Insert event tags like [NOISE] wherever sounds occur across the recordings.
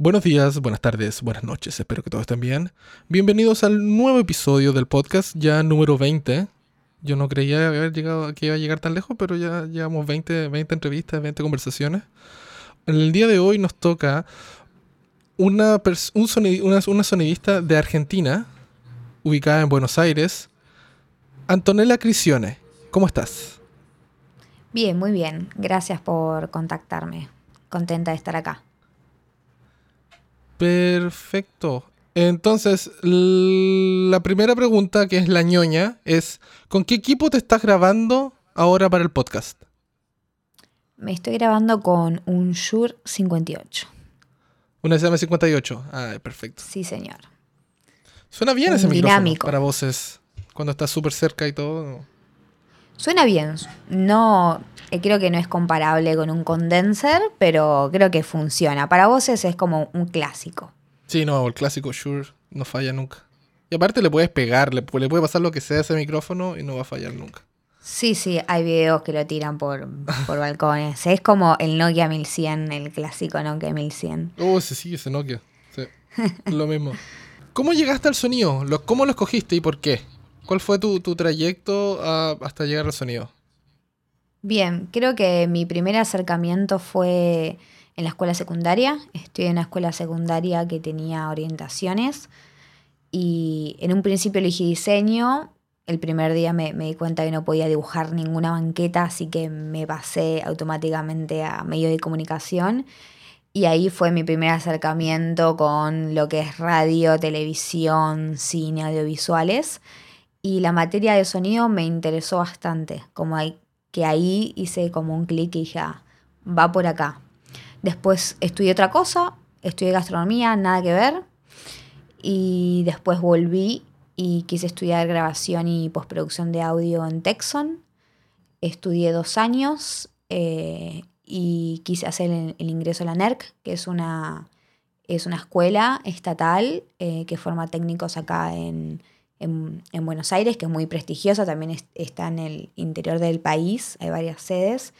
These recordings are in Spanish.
Buenos días, buenas tardes, buenas noches, espero que todos estén bien. Bienvenidos al nuevo episodio del podcast, ya número 20. Yo no creía haber llegado, que iba a llegar tan lejos, pero ya llevamos 20, 20 entrevistas, 20 conversaciones. El día de hoy nos toca una, una, sonidista de Argentina, ubicada en Buenos Aires, Antonella Crisione. ¿Cómo estás? Bien, muy bien. Gracias por contactarme. Contenta de estar acá. Perfecto. Entonces, la primera pregunta, que es la ñoña, es, ¿con qué equipo te estás grabando ahora para el podcast? Me estoy grabando con un Shure 58. ¿Una SM58? Ah, perfecto. Sí, señor. Suena bien ese micrófono para voces, cuando estás súper cerca y todo. Suena bien. No, eh, creo que no es comparable con un condenser, pero creo que funciona. Para voces es como un clásico. Sí, no, el clásico Shure no falla nunca. Y aparte le puedes pegar, le, puede pasar lo que sea a ese micrófono y no va a fallar nunca. Sí, sí, hay videos que lo tiran por, por [LAUGHS] balcones. Es como el Nokia 1100, el clásico Nokia 1100. Oh, sí, sí, ese Nokia. Sí, lo mismo. ¿Cómo llegaste al sonido? ¿Cómo lo escogiste y por qué? ¿Cuál fue tu, trayecto hasta llegar al sonido? Bien, creo que mi primer acercamiento fue en la escuela secundaria. Estudié en una escuela secundaria que tenía orientaciones y en un principio elegí diseño. El primer día me, me, di cuenta que no podía dibujar ninguna banqueta, así que me pasé automáticamente a medio de comunicación. Y ahí fue mi primer acercamiento con lo que es radio, televisión, cine, audiovisuales y la materia de sonido me interesó bastante, como que ahí hice como un clic y dije, ah, va por acá. Después estudié otra cosa, estudié gastronomía, nada que ver, y después volví y quise estudiar grabación y postproducción de audio en Texon. Estudié dos años eh, y quise hacer el, ingreso a la NERC, que es una, es una escuela estatal eh, que forma técnicos acá en, en, Buenos Aires, que es muy prestigiosa, también está en el interior del país, hay varias sedes.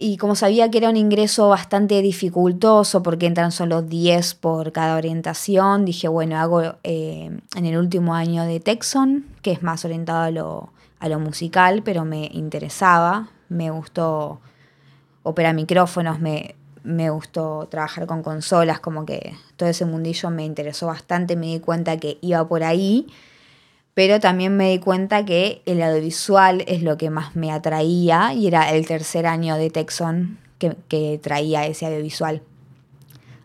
Y como sabía que era un ingreso bastante dificultoso porque entran solo 10 por cada orientación, dije, bueno, hago eh, en el último año de Texon, que es más orientado a lo, musical, pero me interesaba, me gustó operar micrófonos, me, me gustó trabajar con consolas, como que todo ese mundillo me interesó bastante, me di cuenta que iba por ahí, pero también me di cuenta que el audiovisual es lo que más me atraía y era el tercer año de Texon que, que traía ese audiovisual.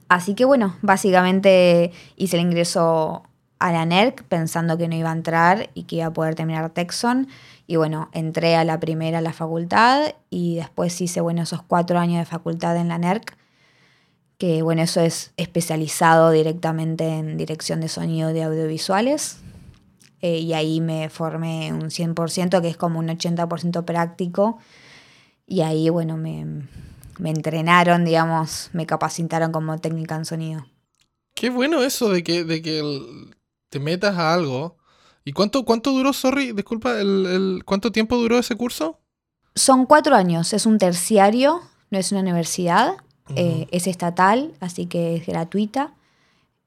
Así que bueno, básicamente hice el ingreso a la NERC pensando que no iba a entrar y que iba a poder terminar Texon. Y bueno, entré a la primera a la facultad y después hice, bueno, esos cuatro años de facultad en la NERC, que bueno, eso es especializado directamente en dirección de sonido de audiovisuales. Eh, y ahí me formé un 100%, que es como un 80% práctico. Y ahí, bueno, me, me entrenaron, digamos, me capacitaron como técnica en sonido. Qué bueno eso de que, de que te metas a algo. ¿Y cuánto, cuánto duró, sorry, disculpa, el, cuánto tiempo duró ese curso? Son cuatro años, es un terciario, no es una universidad, eh, es estatal, así que es gratuita.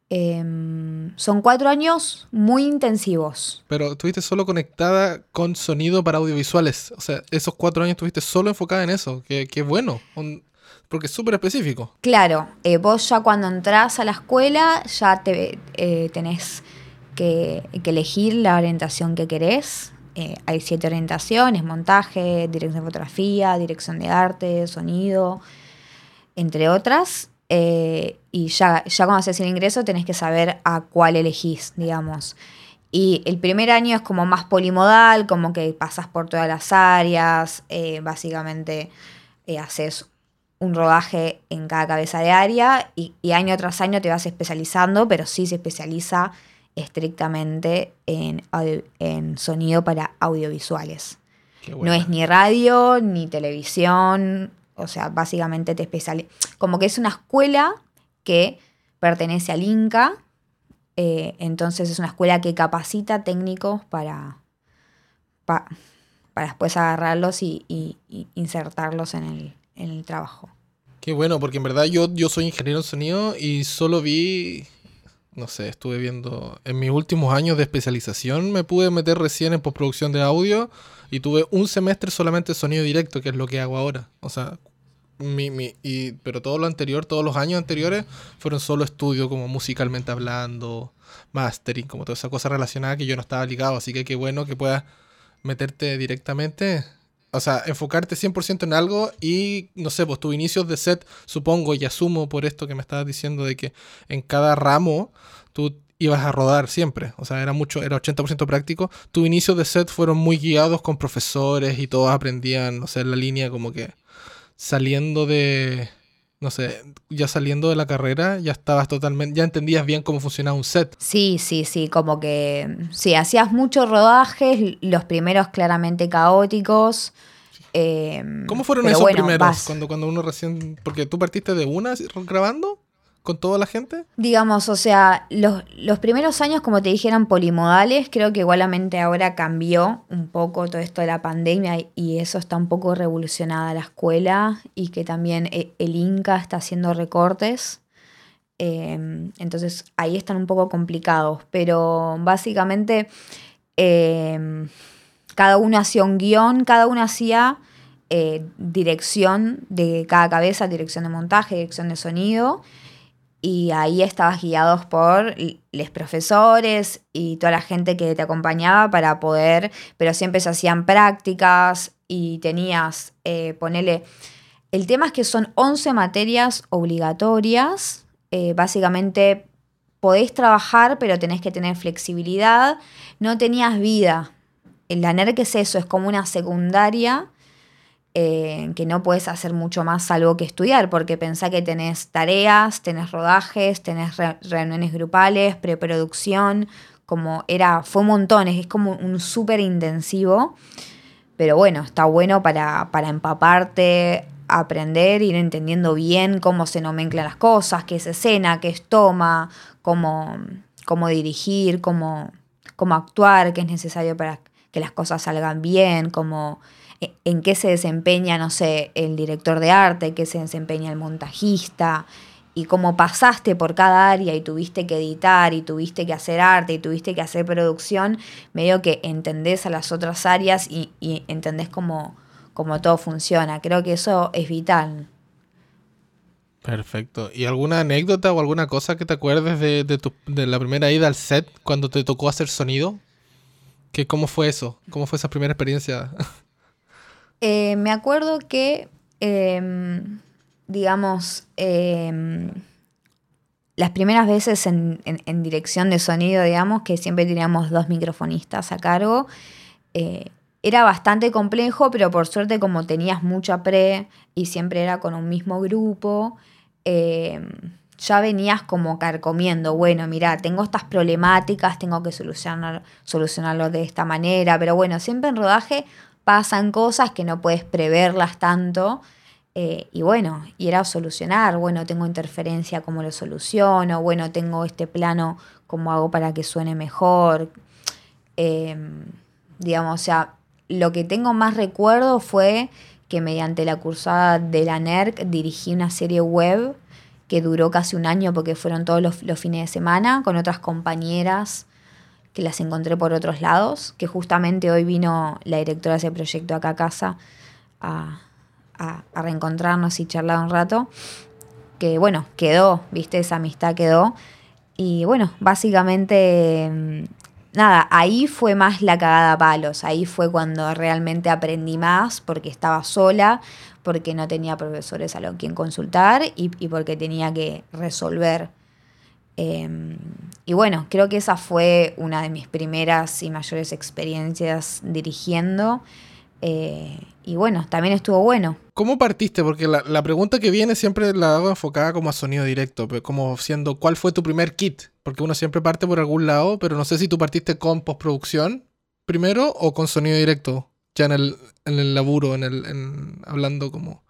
Em, son cuatro años muy intensivos. Pero estuviste solo conectada con sonido para audiovisuales. O sea, esos cuatro años estuviste solo enfocada en eso. Qué, bueno. porque es súper específico. Claro, eh, vos ya cuando entras a la escuela ya te, eh, tenés que, elegir la orientación que querés. Eh, hay siete orientaciones, montaje, dirección de fotografía, dirección de arte, sonido, entre otras. Eh, y ya, ya cuando haces el ingreso tenés que saber a cuál elegís, digamos. Y el primer año es como más polimodal, como que pasas por todas las áreas, eh, básicamente haces un rodaje en cada cabeza de área y, y, año tras año te vas especializando, pero sí se especializa estrictamente en, en sonido para audiovisuales. No es ni radio ni televisión, o sea, básicamente te especializa. Como que es una escuela que pertenece al INCA, eh, entonces es una escuela que capacita técnicos para, para después agarrarlos y, insertarlos en el, en el trabajo. Qué bueno, porque en verdad yo, yo soy ingeniero en sonido y solo vi, no sé, estuve viendo, en mis últimos años de especialización me pude meter recién en postproducción de audio y tuve un semestre solamente sonido directo, que es lo que hago ahora. O sea, mi, mi, y, pero todo lo anterior, todos los años anteriores fueron solo estudio como musicalmente hablando, mastering, como toda esa cosa relacionada que yo no estaba ligado. Así que qué bueno que puedas meterte directamente o sea, enfocarte 100% en algo y, no sé, pues tus inicios de set, supongo y asumo por esto que me estabas diciendo de que en cada ramo tú ibas a rodar siempre. O sea, era mucho, era 80% práctico. Tus inicios de set fueron muy guiados con profesores y todos aprendían, no sé, la línea como que saliendo de, no sé, ya saliendo de la carrera, ya estabas totalmente, ya entendías bien cómo funcionaba un set. Sí, sí, sí, como que, sí, hacías muchos rodajes, los primeros claramente caóticos, Em, ¿Cómo fueron esos primeros? Cuando, cuando uno recién. Porque tú partiste de una grabando con toda la gente. Digamos, o sea, los, los primeros años, como te dijeron, polimodales, creo que igualmente ahora cambió un poco todo esto de la pandemia y eso está un poco revolucionada la escuela y que también e, el Inca está haciendo recortes. Em, entonces ahí están un poco complicados, pero básicamente em, cada uno hacía un guion, cada uno hacía eh, dirección de cada cabeza, dirección de montaje, dirección de sonido. Y ahí estabas guiados por los profesores y toda la gente que te acompañaba para poder, pero siempre se hacían prácticas y tenías, eh, ponele, el tema es que son 11 materias obligatorias, eh, básicamente podés trabajar, pero tenés que tener flexibilidad, no tenías vida. La NERC es eso, es como una secundaria que no puedes hacer mucho más salvo que estudiar, porque pensá que tenés tareas, tenés rodajes, tenés reuniones grupales, preproducción, como era, fue montones, es como un súper intensivo, pero bueno, está bueno para, para empaparte, aprender, ir entendiendo bien cómo se nomenclan las cosas, qué es escena, qué es toma, cómo, cómo dirigir, cómo, cómo actuar, qué es necesario para que las cosas salgan bien, cómo en qué se desempeña, no sé, el director de arte, qué se desempeña el montajista, y cómo pasaste por cada área y tuviste que editar y tuviste que hacer arte y tuviste que hacer producción, medio que entendés a las otras áreas y, entendés cómo, cómo, todo funciona. Creo que eso es vital. Perfecto. ¿Y alguna anécdota o alguna cosa que te acuerdes de, de la primera ida al set cuando te tocó hacer sonido? ¿Qué, ¿Cómo fue eso? ¿Cómo fue esa primera experiencia? [LAUGHS] Eh, me acuerdo que, em, digamos, em, las primeras veces en, dirección de sonido, digamos, que siempre teníamos dos microfonistas a cargo, eh, era bastante complejo, pero por suerte como tenías mucha pre y siempre era con un mismo grupo, em, ya venías como carcomiendo, bueno, mira, tengo estas problemáticas, tengo que solucionar, solucionarlo de esta manera, pero bueno, siempre en rodaje pasan cosas que no puedes preverlas tanto. Eh, y bueno, y era solucionar, bueno, tengo interferencia, ¿cómo lo soluciono? Bueno, tengo este plano, ¿cómo hago para que suene mejor? Em, digamos, o sea, lo que tengo más recuerdo fue que mediante la cursada de la NERC dirigí una serie web que duró casi un año porque fueron todos los, los fines de semana con otras compañeras que las encontré por otros lados, que justamente hoy vino la directora de ese proyecto acá a casa a, reencontrarnos y charlar un rato, que bueno, quedó, viste, esa amistad quedó. Y bueno, básicamente, mm, nada, ahí fue más la cagada a palos, ahí fue cuando realmente aprendí más porque estaba sola, porque no tenía profesores a los quien consultar y, y porque tenía que resolver Em, y bueno, creo que esa fue una de mis primeras y mayores experiencias dirigiendo. Eh, y bueno, también estuvo bueno. ¿Cómo partiste? Porque la, pregunta que viene siempre la hago enfocada como a sonido directo, como siendo ¿cuál fue tu primer kit? Porque uno siempre parte por algún lado, pero no sé si tú partiste con postproducción primero o con sonido directo, ya en el, en el laburo, en el, en, hablando como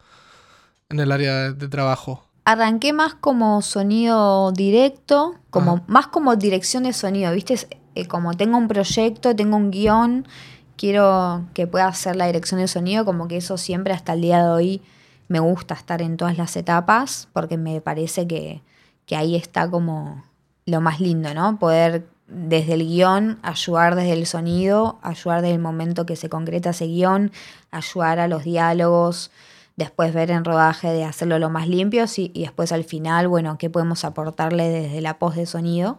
en el área de trabajo arranqué más como sonido directo, como, más como dirección de sonido, ¿viste? Eh, como tengo un proyecto, tengo un guion, quiero que pueda hacer la dirección de sonido, como que eso siempre hasta el día de hoy me gusta estar en todas las etapas porque me parece que, que ahí está como lo más lindo, ¿no? Poder desde el guion, ayudar desde el sonido, ayudar desde el momento que se concreta ese guion, ayudar a los diálogos, después ver en rodaje de hacerlo lo más limpio y, después al final, bueno, qué podemos aportarle desde la post de sonido.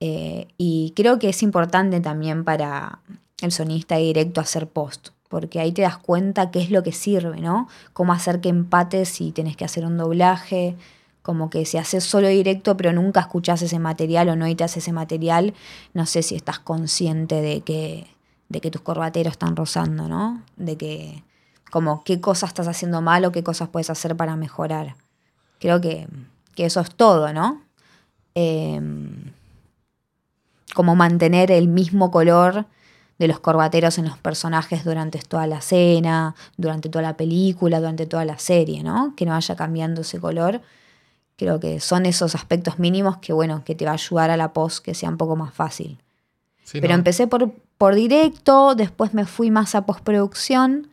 Eh, y creo que es importante también para el sonista directo hacer post, porque ahí te das cuenta qué es lo que sirve, ¿no? Cómo hacer que empates si tenés que hacer un doblaje, como que si haces solo directo pero nunca escuchás ese material o no editas ese material, no sé si estás consciente de que, de que tus corbateros están rozando, ¿no? De que, como, qué cosas estás haciendo mal o qué cosas puedes hacer para mejorar. Creo que, eso es todo, ¿no? Em, como mantener el mismo color de los corbateros en los personajes durante toda la escena, durante toda la película, durante toda la serie, ¿no? Que no vaya cambiando ese color Creo que son esos aspectos mínimos que, bueno, que te va a ayudar a la post que sea un poco más fácil. Pero empecé por, por directo, después me fui más a postproducción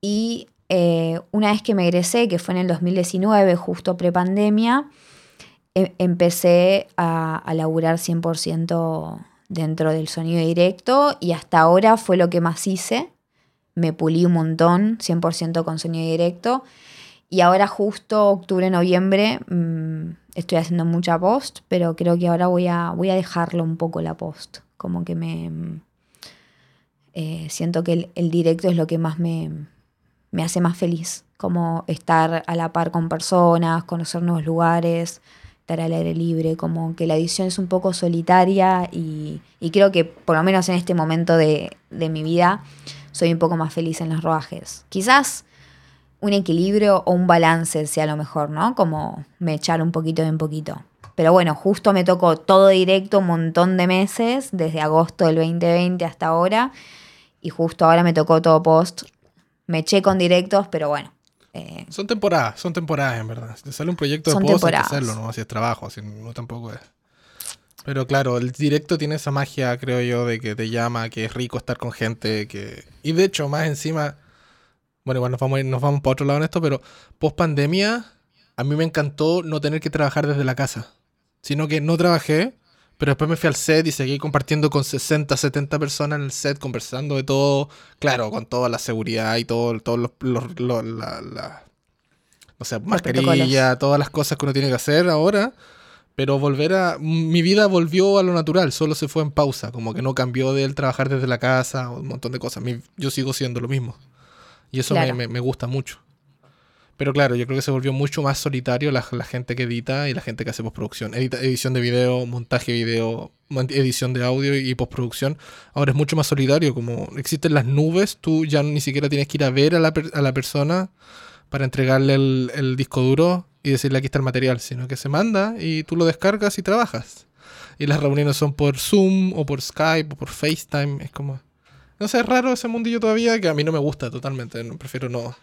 y eh, una vez que me egresé, que fue en el 2019, justo prepandemia, em, empecé a, a laburar 100% dentro del sonido directo y hasta ahora fue lo que más hice. Me pulí un montón, 100% con sonido directo. Y ahora justo octubre, noviembre, mm, estoy haciendo mucha post, pero creo que ahora voy a, voy a dejarlo un poco la post. Como que me... Mm, eh, siento que el, directo es lo que más me, me hace más feliz. Como estar a la par con personas, conocer nuevos lugares, estar al aire libre, como que la edición es un poco solitaria y, y creo que por lo menos en este momento de, de, mi vida soy un poco más feliz en los rodajes. Quizás un equilibrio o un balance sea lo mejor, ¿no? Como me echar un poquito de en poquito. Pero bueno, justo me tocó todo directo un montón de meses, desde agosto del 2020 hasta ahora, y justo ahora me tocó todo post. Me eché con directos, pero bueno. Eh, son temporadas, son temporadas en verdad. Si te sale un proyecto de post, hacerlo, ¿no? Si es trabajo, así no tampoco es. Pero claro, el directo tiene esa magia, creo yo, de que te llama, que es rico estar con gente, que... Y de hecho, más encima bueno, igual nos vamos, nos vamos para otro lado en esto, pero post pandemia, a mí me encantó no tener que trabajar desde la casa, sino que no trabajé, pero después me fui al set y seguí compartiendo con 60, 70 personas en el set, conversando de todo, claro, con toda la seguridad y todo, todos los, los, la, la, o sea, mascarilla, todas las cosas que uno tiene que hacer ahora. Pero volver a. Mi vida volvió a lo natural, solo se fue en pausa. Como que no cambió de él trabajar desde la casa, un montón de cosas. yo sigo siendo lo mismo. Y eso me, gusta mucho. Pero claro, yo creo que se volvió mucho más solitario la, gente que edita y la gente que hace postproducción. edición de video, montaje de video, edición de audio y postproducción. Ahora es mucho más solitario. Como existen las nubes, tú ya ni siquiera tienes que ir a ver a la, a la persona para entregarle el, el, disco duro y decirle aquí está el material, sino que se manda y tú lo descargas y trabajas. Y las reuniones son por Zoom o por Skype o por FaceTime. Es como... No sé, es raro ese mundillo todavía que a mí no me gusta totalmente. Prefiero no.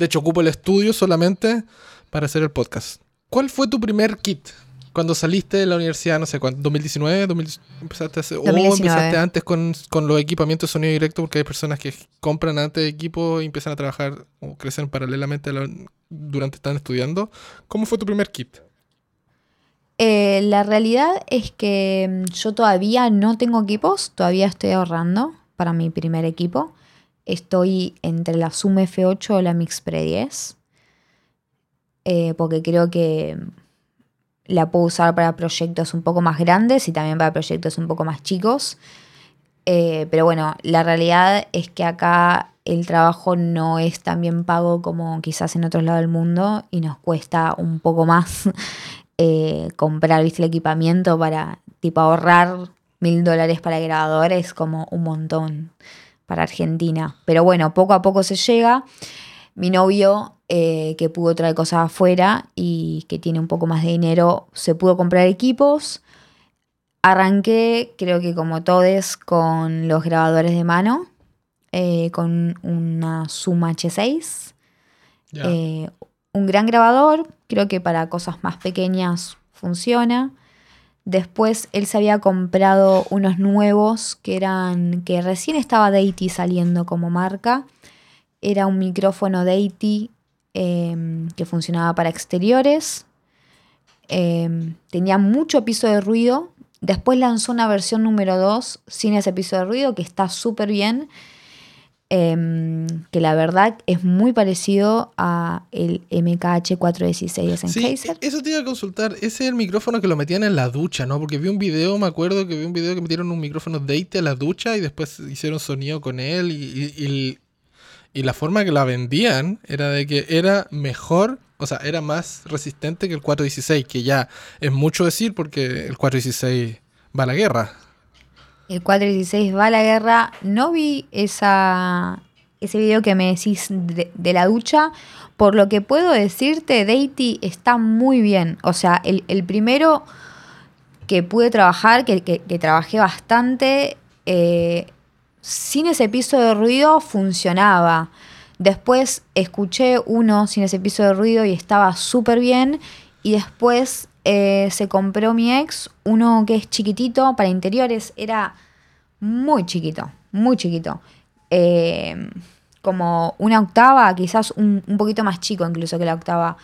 De hecho, ocupo el estudio solamente para hacer el podcast. ¿Cuál fue tu primer kit? Cuando saliste de la universidad, no sé, ¿2019? 2019 empezaste ¿O empezaste antes con, los equipamientos de sonido directo? Porque hay personas que compran antes equipo y empiezan a trabajar o crecen paralelamente durante están estudiando. ¿Cómo fue tu primer kit? Eh, la realidad es que mm, yo todavía no tengo equipos, todavía estoy ahorrando para mi primer equipo. Estoy entre la Zoom F8 o la Mix Pre 10. Eh, porque creo que la puedo usar para proyectos un poco más grandes y también para proyectos un poco más chicos. Eh, pero bueno, la realidad es que acá el trabajo no es tan bien pago como quizás en otros lados del mundo y nos cuesta un poco más [LAUGHS] eh, comprar el equipamiento para tipo ahorrar mil dólares para el grabador es como un montón para Argentina. Pero bueno, poco a poco se llega. Mi novio, eh, que pudo traer cosas afuera y que tiene un poco más de dinero, se pudo comprar equipos. Arranqué, creo que como todos, con los grabadores de mano, eh, con una Zoom H6. Eh, un gran grabador, creo que para cosas más pequeñas funciona. Después él se había comprado unos nuevos que eran. que recién estaba Deity saliendo como marca. Era un micrófono Deity em, que funcionaba para exteriores. Em, tenía mucho piso de ruido. Después lanzó una versión número 2 sin ese piso de ruido que está súper bien. Em, que la verdad es muy parecido a el MKH416 de Sennheiser. Sí, eso te iba a consultar. Ese es el micrófono que lo metían en la ducha, ¿no? Porque vi un video, me acuerdo que vi un video que metieron un micrófono Date a la ducha y después hicieron sonido con él y, y la forma que la vendían era de que era mejor, o sea, era más resistente que el 416, que ya es mucho decir porque el 416 va a la guerra. El 416 va a la guerra. No vi esa, ese video que me decís de, la ducha. Por lo que puedo decirte, Deity está muy bien. O sea, el, primero que pude trabajar, que, trabajé bastante, eh, sin ese piso de ruido funcionaba. Después escuché uno sin ese piso de ruido y estaba súper bien. Y después eh, se compró mi ex uno que es chiquitito para interiores. Era muy chiquito, muy chiquito. Eh, como una octava, quizás un, un, poquito más chico incluso que la octava.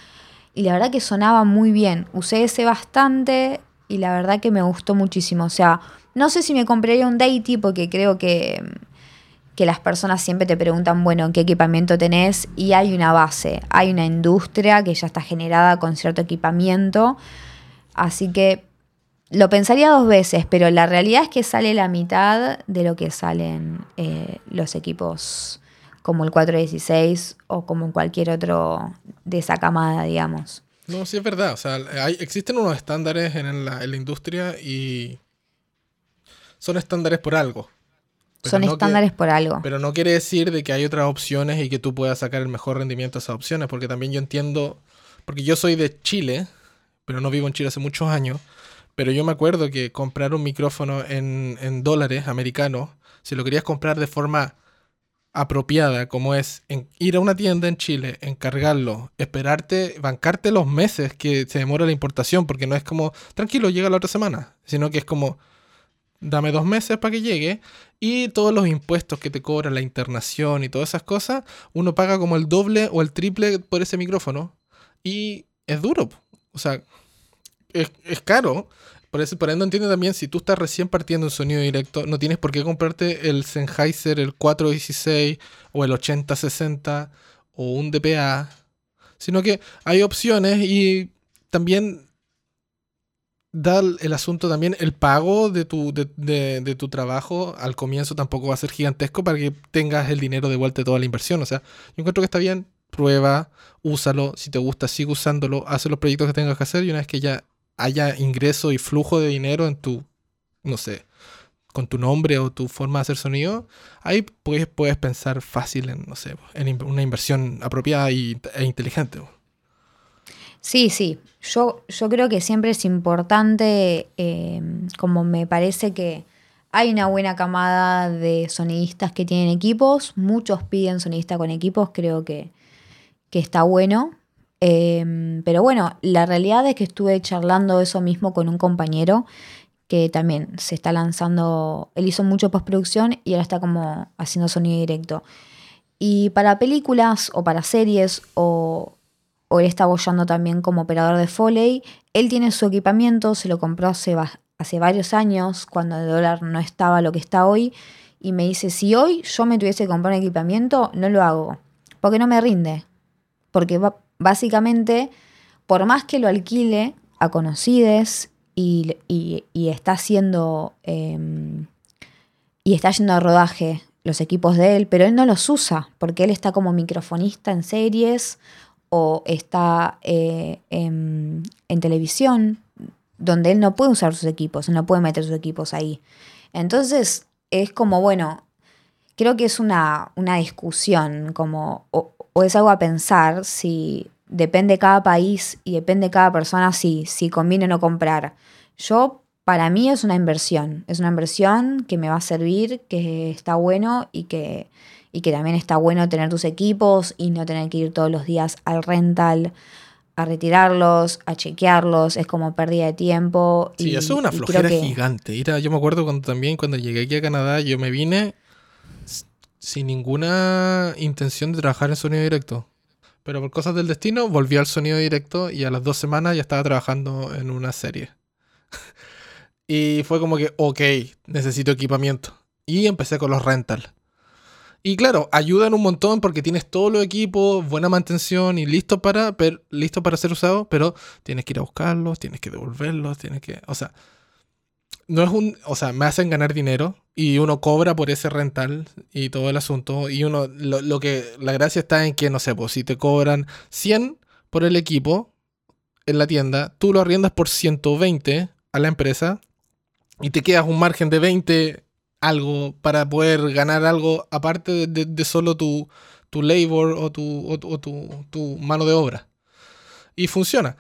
Y la verdad que sonaba muy bien. Usé ese bastante y la verdad que me gustó muchísimo. O sea, no sé si me compraría un Deity porque creo que, que las personas siempre te preguntan, bueno, ¿qué equipamiento tenés? Y hay una base, hay una industria que ya está generada con cierto equipamiento. Así que lo pensaría dos veces, pero la realidad es que sale la mitad de lo que salen eh, los equipos como el 416 o como cualquier otro de esa camada, digamos. No, sí es verdad. O sea, hay, existen unos estándares en la, en la industria y son estándares por algo. Son estándares por algo. Pero no quiere decir de que hay otras opciones y que tú puedas sacar el mejor rendimiento de esas opciones, porque también yo entiendo, porque yo soy de Chile, pero no vivo en Chile hace muchos años, pero yo me acuerdo que comprar un micrófono en, dólares americanos, si lo querías comprar de forma apropiada, como es ir a una tienda en Chile, encargarlo, esperarte, bancarte los meses que se demora la importación, porque no es como, tranquilo, llega la otra semana, sino que es como, dame dos meses para que llegue y todos los impuestos que te cobra la internación y todas esas cosas, uno paga como el doble o el triple por ese micrófono y es duro, o sea, es, caro. Por eso, por ende entiende también, si tú estás recién partiendo en sonido directo, no tienes por qué comprarte el Sennheiser, el 416 o el 8060 o un DPA, sino que hay opciones y también da el asunto también, el pago de tu, de, tu trabajo al comienzo tampoco va a ser gigantesco para que tengas el dinero de vuelta de toda la inversión. O sea, yo encuentro que está bien, prueba, úsalo, si te gusta, sigue usándolo, haz los proyectos que tengas que hacer y una vez que ya haya ingreso y flujo de dinero en tu, no sé, con tu nombre o tu forma de hacer sonido, ahí puedes, puedes pensar fácil en, no sé, en una inversión apropiada e inteligente. Sí, sí. Yo, yo creo que siempre es importante, eh, como me parece que hay una buena camada de sonidistas que tienen equipos, muchos piden sonidista con equipos, creo que, está bueno. Eh, pero bueno, la realidad es que estuve charlando eso mismo con un compañero que también se está lanzando, él hizo mucho postproducción y ahora está como haciendo sonido directo. Y para películas o para series o o él está bollando también como operador de Foley. Él tiene su equipamiento, se lo compró hace, hace varios años, cuando el dólar no estaba lo que está hoy, y me dice, si hoy yo me tuviese que comprar un equipamiento, no lo hago, porque no me rinde. Porque básicamente, por más que lo alquile a conocides y, está haciendo... Em, y está yendo a rodaje los equipos de él, pero él no los usa, porque él está como microfonista en series o está eh, en, televisión, donde él no puede usar sus equipos, no puede meter sus equipos ahí. Entonces es como, bueno, creo que es una, una discusión, como, es algo a pensar si depende de cada país y depende de cada persona si, si conviene o no comprar. Yo, para mí es una inversión, es una inversión que me va a servir, que está bueno y que y que también está bueno tener tus equipos y no tener que ir todos los días al rental a retirarlos, a chequearlos, es como pérdida de tiempo. Sí, eso es una flojera gigante. yo me acuerdo cuando también cuando llegué aquí a Canadá, yo me vine sin ninguna intención de trabajar en sonido directo. Pero por cosas del destino volvió al sonido directo y a las dos semanas ya estaba trabajando en una serie. [LAUGHS] y fue como que, ok, necesito equipamiento. Y empecé con los rental. Y claro, ayudan un montón porque tienes todos los equipos, buena mantención y listo para, listo para ser usado, pero tienes que ir a buscarlos, tienes que devolverlos, tienes que... O sea, no es un... O sea, me hacen ganar dinero y uno cobra por ese rental y todo el asunto. Y uno, lo, que... La gracia está en que, no sé, pues si te cobran 100 por el equipo en la tienda, tú lo arriendas por 120 a la empresa y te quedas un margen de 20 algo para poder ganar algo aparte de, solo tu, tu, labor o, tu, o, tu, tu, mano de obra. Y funciona.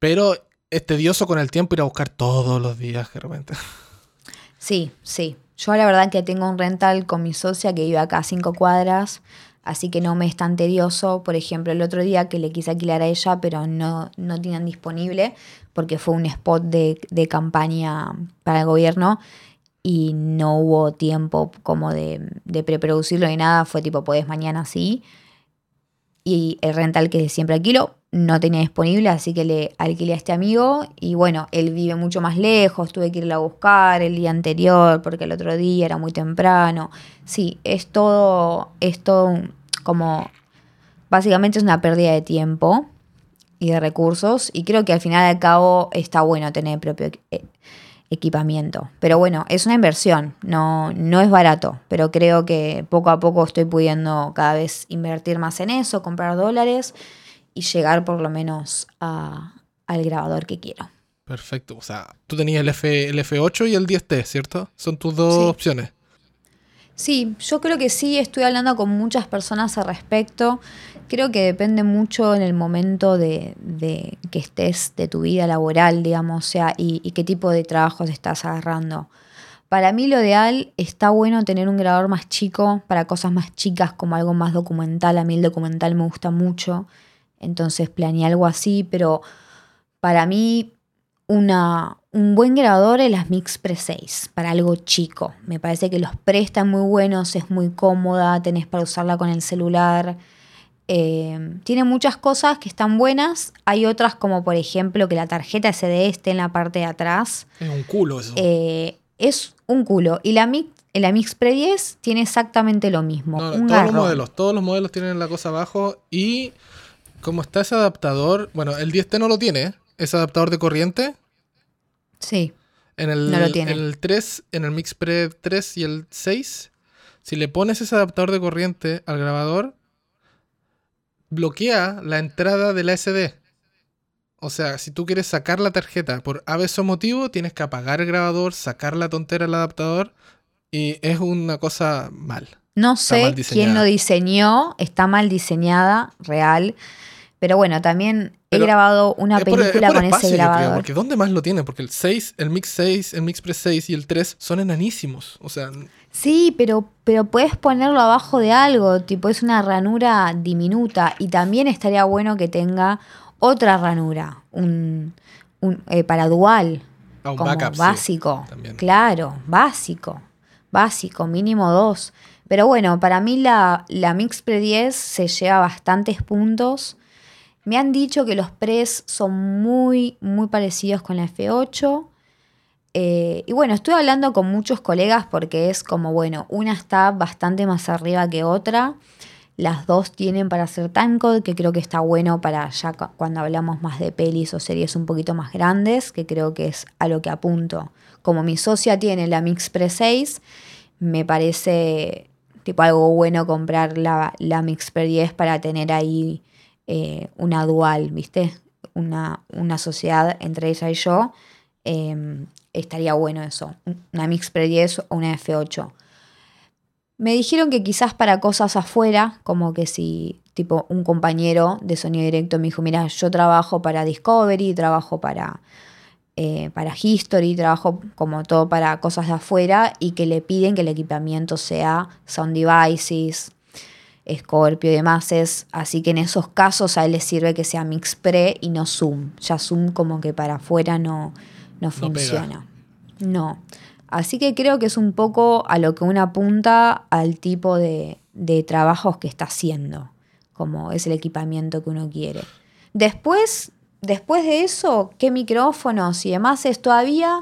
Pero es tedioso con el tiempo ir a buscar todos los días de repente. Sí, sí. Yo la verdad que tengo un rental con mi socia que vive acá a cinco cuadras, así que no me es tan tedioso. Por ejemplo, el otro día que le quise alquilar a ella, pero no, no tenían disponible porque fue un spot de, de campaña para el gobierno y no hubo tiempo como de, de preproducirlo ni nada, fue tipo, podés mañana sí. Y el rental que siempre alquilo no tenía disponible, así que le alquilé a este amigo y bueno, él vive mucho más lejos, tuve que irlo a buscar el día anterior porque el otro día era muy temprano. Sí, es todo, es todo como, básicamente es una pérdida de tiempo y de recursos y creo que al final al cabo está bueno tener propio eh, equipamiento. Pero bueno, es una inversión, no, no es barato, pero creo que poco a poco estoy pudiendo cada vez invertir más en eso, comprar dólares y llegar por lo menos al grabador que quiero. Perfecto, o sea, tú tenías el, F, el F8 y el 10T, ¿cierto? Son tus dos opciones. Sí, yo creo que sí, estoy hablando con muchas personas al respecto. Creo que depende mucho en el momento de, que estés de tu vida laboral, digamos, o sea, y, qué tipo de trabajos estás agarrando. Para mí lo ideal está bueno tener un grabador más chico para cosas más chicas como algo más documental. A mí el documental me gusta mucho, entonces planeé algo así, pero para mí una, un buen grabador es las Mix Pre 6 para algo chico. Me parece que los Pre están muy buenos, es muy cómoda, tenés para usarla con el celular. Eh, tiene muchas cosas que están buenas. Hay otras como por ejemplo que la tarjeta SD esté en la parte de atrás. Es un culo eso. Eh, es un culo. Y la Mix, la Mix Pre 10 tiene exactamente lo mismo. todos los modelos, todos los modelos tienen la cosa abajo y como está ese adaptador, bueno, el 10T no lo tiene, ese adaptador de corriente, Sí. En el, no lo tiene. En el 3, en el MixPre 3 y el 6, si le pones ese adaptador de corriente al grabador, bloquea la entrada de la SD. O sea, si tú quieres sacar la tarjeta por o motivo, tienes que apagar el grabador, sacar la tontera del adaptador y es una cosa mal. No sé quién lo diseñó, está mal diseñada, real. Pero bueno, también he grabado una película con ese grabador. porque ¿dónde más lo tienen? Porque el 6, el Mix 6, el Mix Pre 6 y el 3 son enanísimos. O sea. Sí, pero, pero puedes ponerlo abajo de algo, tipo es una ranura diminuta. Y también estaría bueno que tenga otra ranura, un, eh, para dual. Ah, como básico. claro, básico. Básico, mínimo dos. Pero bueno, para mí la, la Mix Pre 10 se lleva bastantes puntos me han dicho que los pres son muy, muy parecidos con la F8. Eh, y bueno, estoy hablando con muchos colegas porque es como, bueno, una está bastante más arriba que otra. Las dos tienen para hacer timecode, que creo que está bueno para ya cuando hablamos más de pelis o series un poquito más grandes, que creo que es a lo que apunto. Como mi socia tiene la Mix Pre 6, me parece tipo algo bueno comprar la, la Mix Pre 10 para tener ahí eh, una dual, ¿viste? Una, una, sociedad entre ella y yo. Em, estaría bueno eso. Una Mix Pre 10 o una F8. Me dijeron que quizás para cosas afuera, como que si tipo un compañero de sonido directo me dijo, mira, yo trabajo para Discovery, trabajo para, eh, para History, trabajo como todo para cosas de afuera y que le piden que el equipamiento sea Sound Devices, Scorpio y demás es, así que en esos casos a él le sirve que sea Mix Pre y no Zoom. Ya Zoom como que para afuera no, no funciona. No, Así que creo que es un poco a lo que uno apunta al tipo de, de trabajos que está haciendo. como es el equipamiento que uno quiere. Después, después de eso, ¿qué micrófonos y demás es todavía?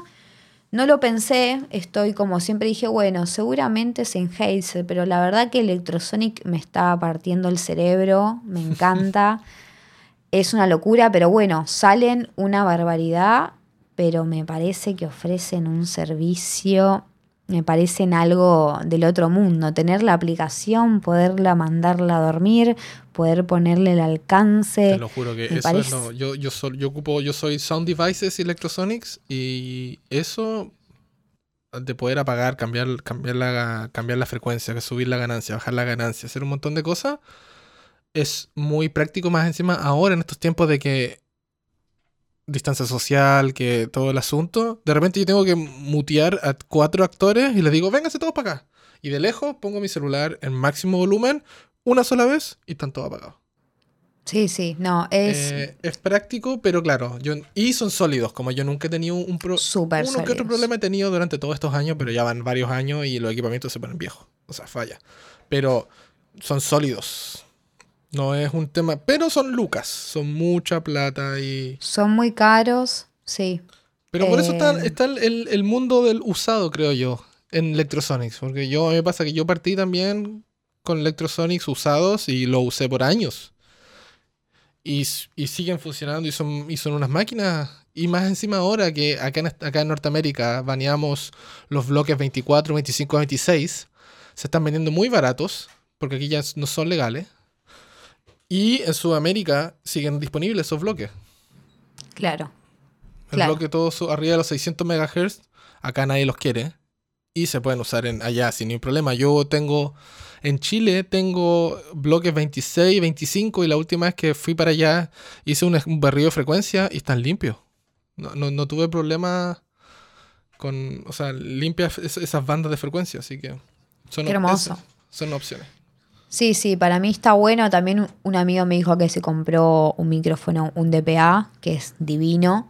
No lo pensé, estoy como siempre dije, bueno, seguramente es en Hazel, pero la verdad que Electrosonic me está partiendo el cerebro, me encanta. [LAUGHS] es una locura, pero bueno, salen una barbaridad, pero me parece que ofrecen un servicio, me parecen algo del otro mundo. Tener la aplicación, poderla mandarla a dormir, poder ponerle el alcance. Te lo juro que eso es, no, yo, yo, yo ocupo, yo soy Sound Devices Electrosonics y eso de poder apagar, cambiar, cambiar, la, cambiar la frecuencia, subir la ganancia, bajar la ganancia, hacer un montón de cosas es muy práctico más encima ahora en estos tiempos de que distancia social, que todo el asunto. De repente yo tengo que mutear a cuatro actores y les digo, vénganse todos para acá. Y de lejos pongo mi celular en máximo volumen una sola vez y están todos apagados. Sí, sí, no, es... Eh, es práctico, pero claro, yo, y son sólidos, como yo nunca he tenido un pro, Super uno que otro problema he tenido durante todos estos años, pero ya van varios años y los equipamientos se ponen viejos, o sea, falla. Pero son sólidos, no es un tema, pero son lucas, son mucha plata y... Son muy caros, sí. Pero por eso está, eh, el, mundo del usado, creo yo, en Electrosonics. Porque yo, a mí me pasa que yo partí también con Electrosonics usados y lo usé por años. Y, siguen funcionando y son, y son unas máquinas. Y más encima ahora que acá en, acá en Norteamérica baneamos los bloques 24, 25, 26, se están vendiendo muy baratos, porque aquí ya no son legales. Y en Sudamérica siguen disponibles esos bloques. Claro. El bloque todo arriba de los 600 MHz, acá nadie los quiere. Y se pueden usar en allá sin ningún problema. Yo tengo, en Chile tengo bloques 26, 25 y la última vez que fui para allá hice un, un barrido de frecuencia y están limpios. No, no, tuve problema con, o sea, limpias esas bandas de frecuencia, así que son, hermoso. son opciones. Sí, sí, para mí está bueno. También un amigo me dijo que se compró un micrófono, un DPA, que es divino,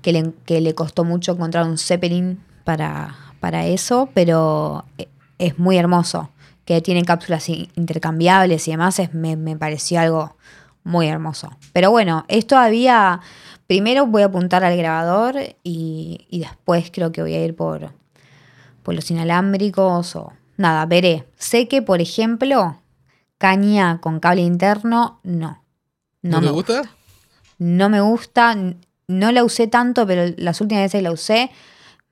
que le, que le costó mucho encontrar un Zeppelin para, para eso, pero e, es muy hermoso. Que tiene cápsulas intercambiables y demás, es, me, pareció algo muy hermoso. Pero bueno, es todavía. Primero voy a apuntar al grabador y, y después creo que voy a ir por, por los inalámbricos o. Nada, veré. Sé que, por ejemplo, caña con cable interno, no. ¿No, me gusta? No me gusta, no la usé tanto, pero las últimas veces que la usé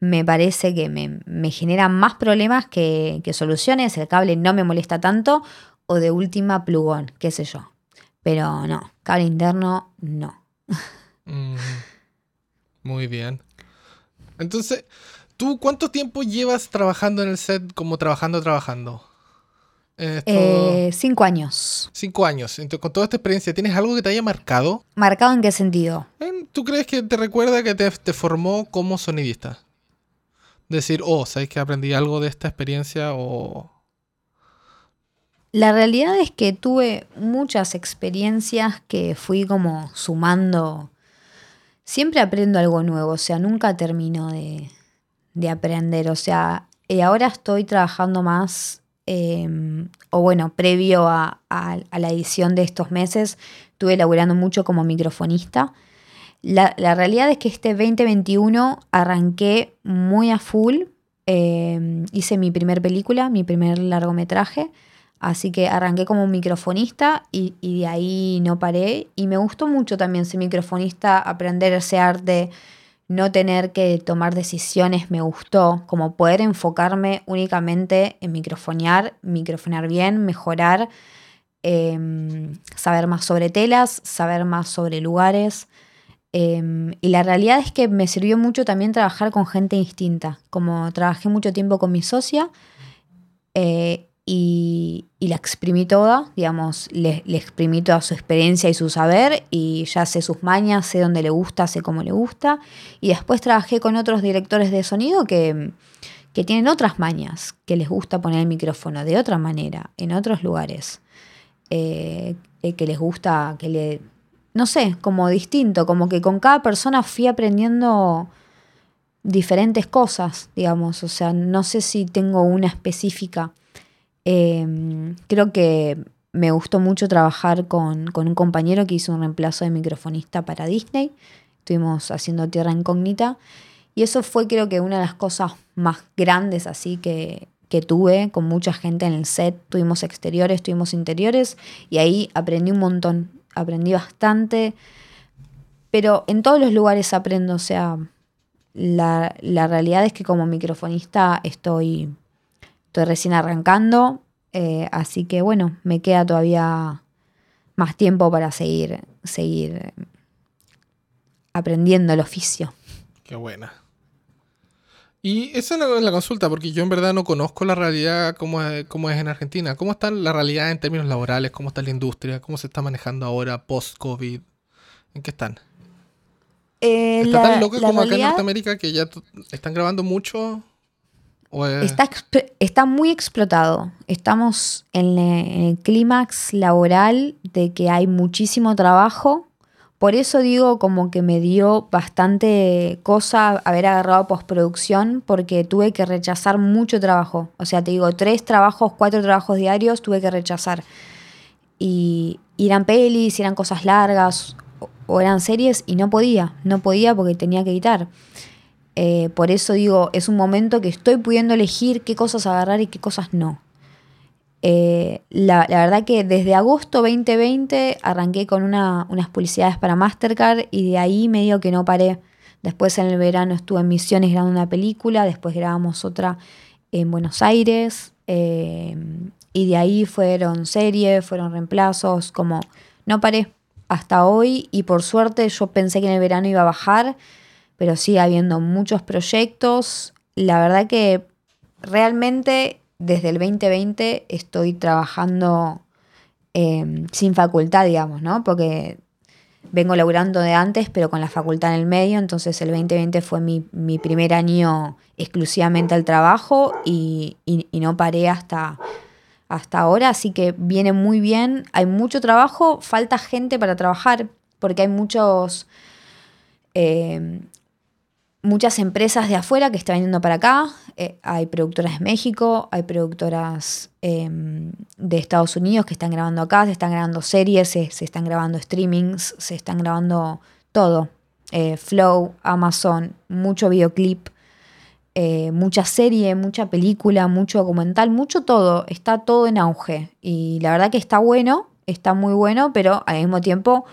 me parece que me, genera más problemas que, soluciones. El cable no me molesta tanto o de última plugón, qué sé yo. Pero no, cable interno no. Mm, muy bien. Entonces, ¿tú cuánto tiempo llevas trabajando en el set como trabajando, trabajando? Eh, cinco años. Cinco años. Entonces, con toda esta experiencia, ¿tienes algo que te haya marcado? ¿Marcado en qué sentido? ¿Tú crees que te recuerda que te, formó como sonidista? Decir, oh, ¿sabes que aprendí algo de esta experiencia? O... La realidad es que tuve muchas experiencias que fui como sumando. Siempre aprendo algo nuevo, o sea, nunca termino de, de aprender. O sea, y ahora estoy trabajando más Em, o bueno, previo a, la edición de estos meses, estuve laburando mucho como microfonista. La, realidad es que este 2021 arranqué muy a full. Em, hice mi primer película, mi primer largometraje. Así que arranqué como microfonista y, y, de ahí no paré. Y me gustó mucho también ser microfonista, aprender ese arte no tener que tomar decisiones me gustó, como poder enfocarme únicamente en microfonear, microfonear bien, mejorar, em, saber más sobre telas, saber más sobre lugares. Em, y la realidad es que me sirvió mucho también trabajar con gente distinta, como trabajé mucho tiempo con mi socia. Eh, y, la exprimí toda, digamos, le, exprimí toda su experiencia y su saber y ya sé sus mañas, sé dónde le gusta, sé cómo le gusta. Y después trabajé con otros directores de sonido que, tienen otras mañas, que les gusta poner el micrófono de otra manera, en otros lugares, eh, que les gusta, que le, no sé, como distinto, como que con cada persona fui aprendiendo diferentes cosas, digamos, o sea, no sé si tengo una específica Em, creo que me gustó mucho trabajar con, con, un compañero que hizo un reemplazo de microfonista para Disney. Estuvimos haciendo Tierra Incógnita. Y eso fue creo que una de las cosas más grandes así que, que tuve con mucha gente en el set. Tuvimos exteriores, tuvimos interiores y ahí aprendí un montón. Aprendí bastante. Pero en todos los lugares aprendo. O sea, la, la realidad es que como microfonista estoy, estoy recién arrancando eh, así que bueno, me queda todavía más tiempo para seguir, seguir aprendiendo el oficio. Qué buena. Y esa es la, consulta, porque yo en verdad no conozco la realidad como es, es en Argentina. ¿Cómo está la realidad en términos laborales? ¿Cómo está la industria? ¿Cómo se está manejando ahora post-COVID? ¿En qué están? Eh, ¿Está tan loco como acá en Norteamérica que ya están grabando mucho? Está, muy explotado. Estamos en, el clímax laboral de que hay muchísimo trabajo. Por eso digo como que me dio bastante cosa haber agarrado postproducción porque tuve que rechazar mucho trabajo. O sea, te digo, tres trabajos, cuatro trabajos diarios tuve que rechazar. Y, eran pelis, eran cosas largas o eran series y no podía, no podía porque tenía que editar. Eh, por eso digo, es un momento que estoy pudiendo elegir qué cosas agarrar y qué cosas no. Eh, la, verdad que desde agosto 2020 arranqué con unas publicidades para Mastercard y de ahí medio que no paré. Después en el verano estuve en Misiones grabando una película, después grabamos otra en Buenos Aires eh, y de ahí fueron series, fueron reemplazos, como no paré hasta hoy y por suerte yo pensé que en el verano iba a bajar pero sigue habiendo muchos proyectos. La verdad que realmente desde el 2020 estoy trabajando em, sin facultad, digamos, ¿no? Porque vengo laburando de antes, pero con la facultad en el medio, entonces el 2020 fue mi, primer año exclusivamente al trabajo y, no paré hasta, hasta ahora, así que viene muy bien, hay mucho trabajo, falta gente para trabajar, porque hay muchos... Em, muchas empresas de afuera que están viniendo para acá. Eh, hay productoras de México, hay productoras em, de Estados Unidos que están grabando acá, se están grabando series, se, están grabando streamings, se están grabando todo. Eh, Flow, Amazon, mucho videoclip, eh, mucha serie, mucha película, mucho documental, mucho todo. Está todo en auge. Y la verdad que está bueno, está muy bueno, pero al mismo tiempo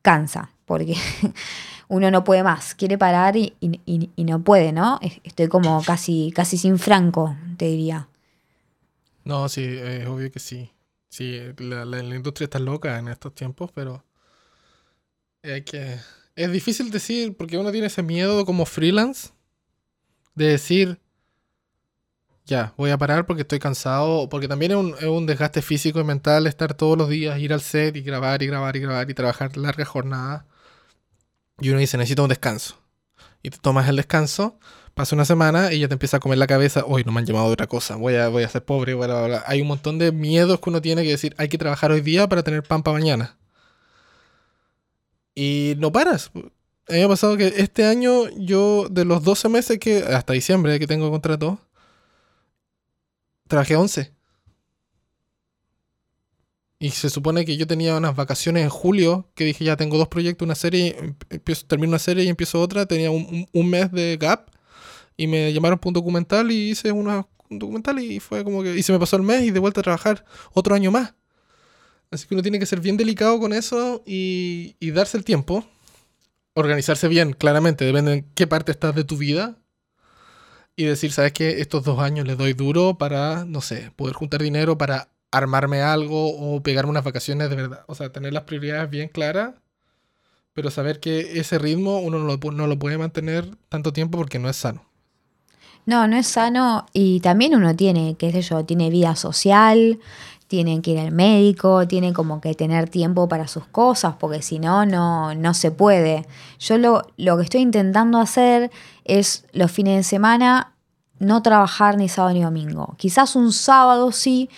cansa. Porque [LAUGHS] uno no puede más, quiere parar y, no puede, ¿no? Estoy como casi, casi sin franco, te diría. No, sí, es obvio que sí. Sí, la, industria está loca en estos tiempos, pero hay que... Es difícil decir, porque uno tiene ese miedo como freelance, de decir, ya, voy a parar porque estoy cansado, porque también es un, es un, desgaste físico y mental estar todos los días, ir al set y grabar y grabar y grabar y trabajar largas jornadas. Y uno dice, necesito un descanso. Y te tomas el descanso, pasa una semana y ya te empieza a comer la cabeza, hoy no me han llamado de otra cosa, voy a, voy a ser pobre, Hay un montón de miedos que uno tiene que decir, hay que trabajar hoy día para tener pan para mañana. Y no paras. A mí me ha pasado que este año yo, de los 12 meses que, hasta diciembre que tengo contrato, trabajé 11. Y se supone que yo tenía unas vacaciones en julio, que dije ya tengo dos proyectos, una serie, empiezo, termino una serie y empiezo otra, tenía un, mes de gap y me llamaron para un documental y hice una, un documental y fue como que... Y se me pasó el mes y de vuelta a trabajar otro año más. Así que uno tiene que ser bien delicado con eso y, darse el tiempo. Organizarse bien, claramente, depende de qué parte estás de tu vida. Y decir, ¿sabes qué? Estos dos años les doy duro para, no sé, poder juntar dinero para armarme algo o pegarme unas vacaciones de verdad. O sea, tener las prioridades bien claras, pero saber que ese ritmo uno no lo, no lo puede mantener tanto tiempo porque no es sano. No, no es sano y también uno tiene, qué sé yo, tiene vida social, tiene que ir al médico, tiene como que tener tiempo para sus cosas, porque si no, no, se puede. Yo lo, lo que estoy intentando hacer es los fines de semana no trabajar ni sábado ni domingo. Quizás un sábado sí,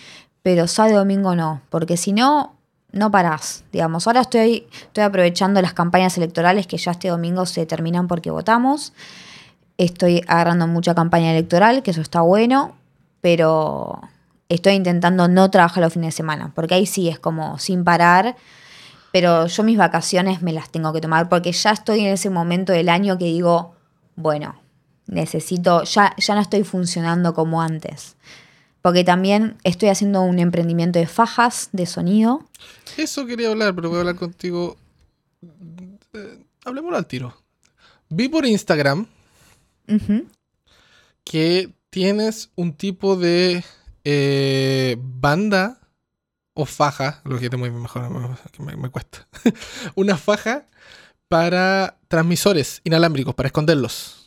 pero sábado y domingo no, porque si no, no parás. Digamos, ahora estoy, estoy aprovechando las campañas electorales que ya este domingo se terminan porque votamos. Estoy agarrando mucha campaña electoral, que eso está bueno, pero estoy intentando no trabajar los fines de semana, porque ahí sí es como sin parar, pero yo mis vacaciones me las tengo que tomar porque ya estoy en ese momento del año que digo, bueno, necesito, ya, ya no estoy funcionando como antes. Porque también estoy haciendo un emprendimiento de fajas de sonido. Eso quería hablar, pero voy a hablar contigo. Eh, hablemos al tiro. Vi por Instagram que tienes un tipo de eh, banda o faja, lo que muy mejor, me, me cuesta, [LAUGHS] una faja para transmisores inalámbricos, para esconderlos.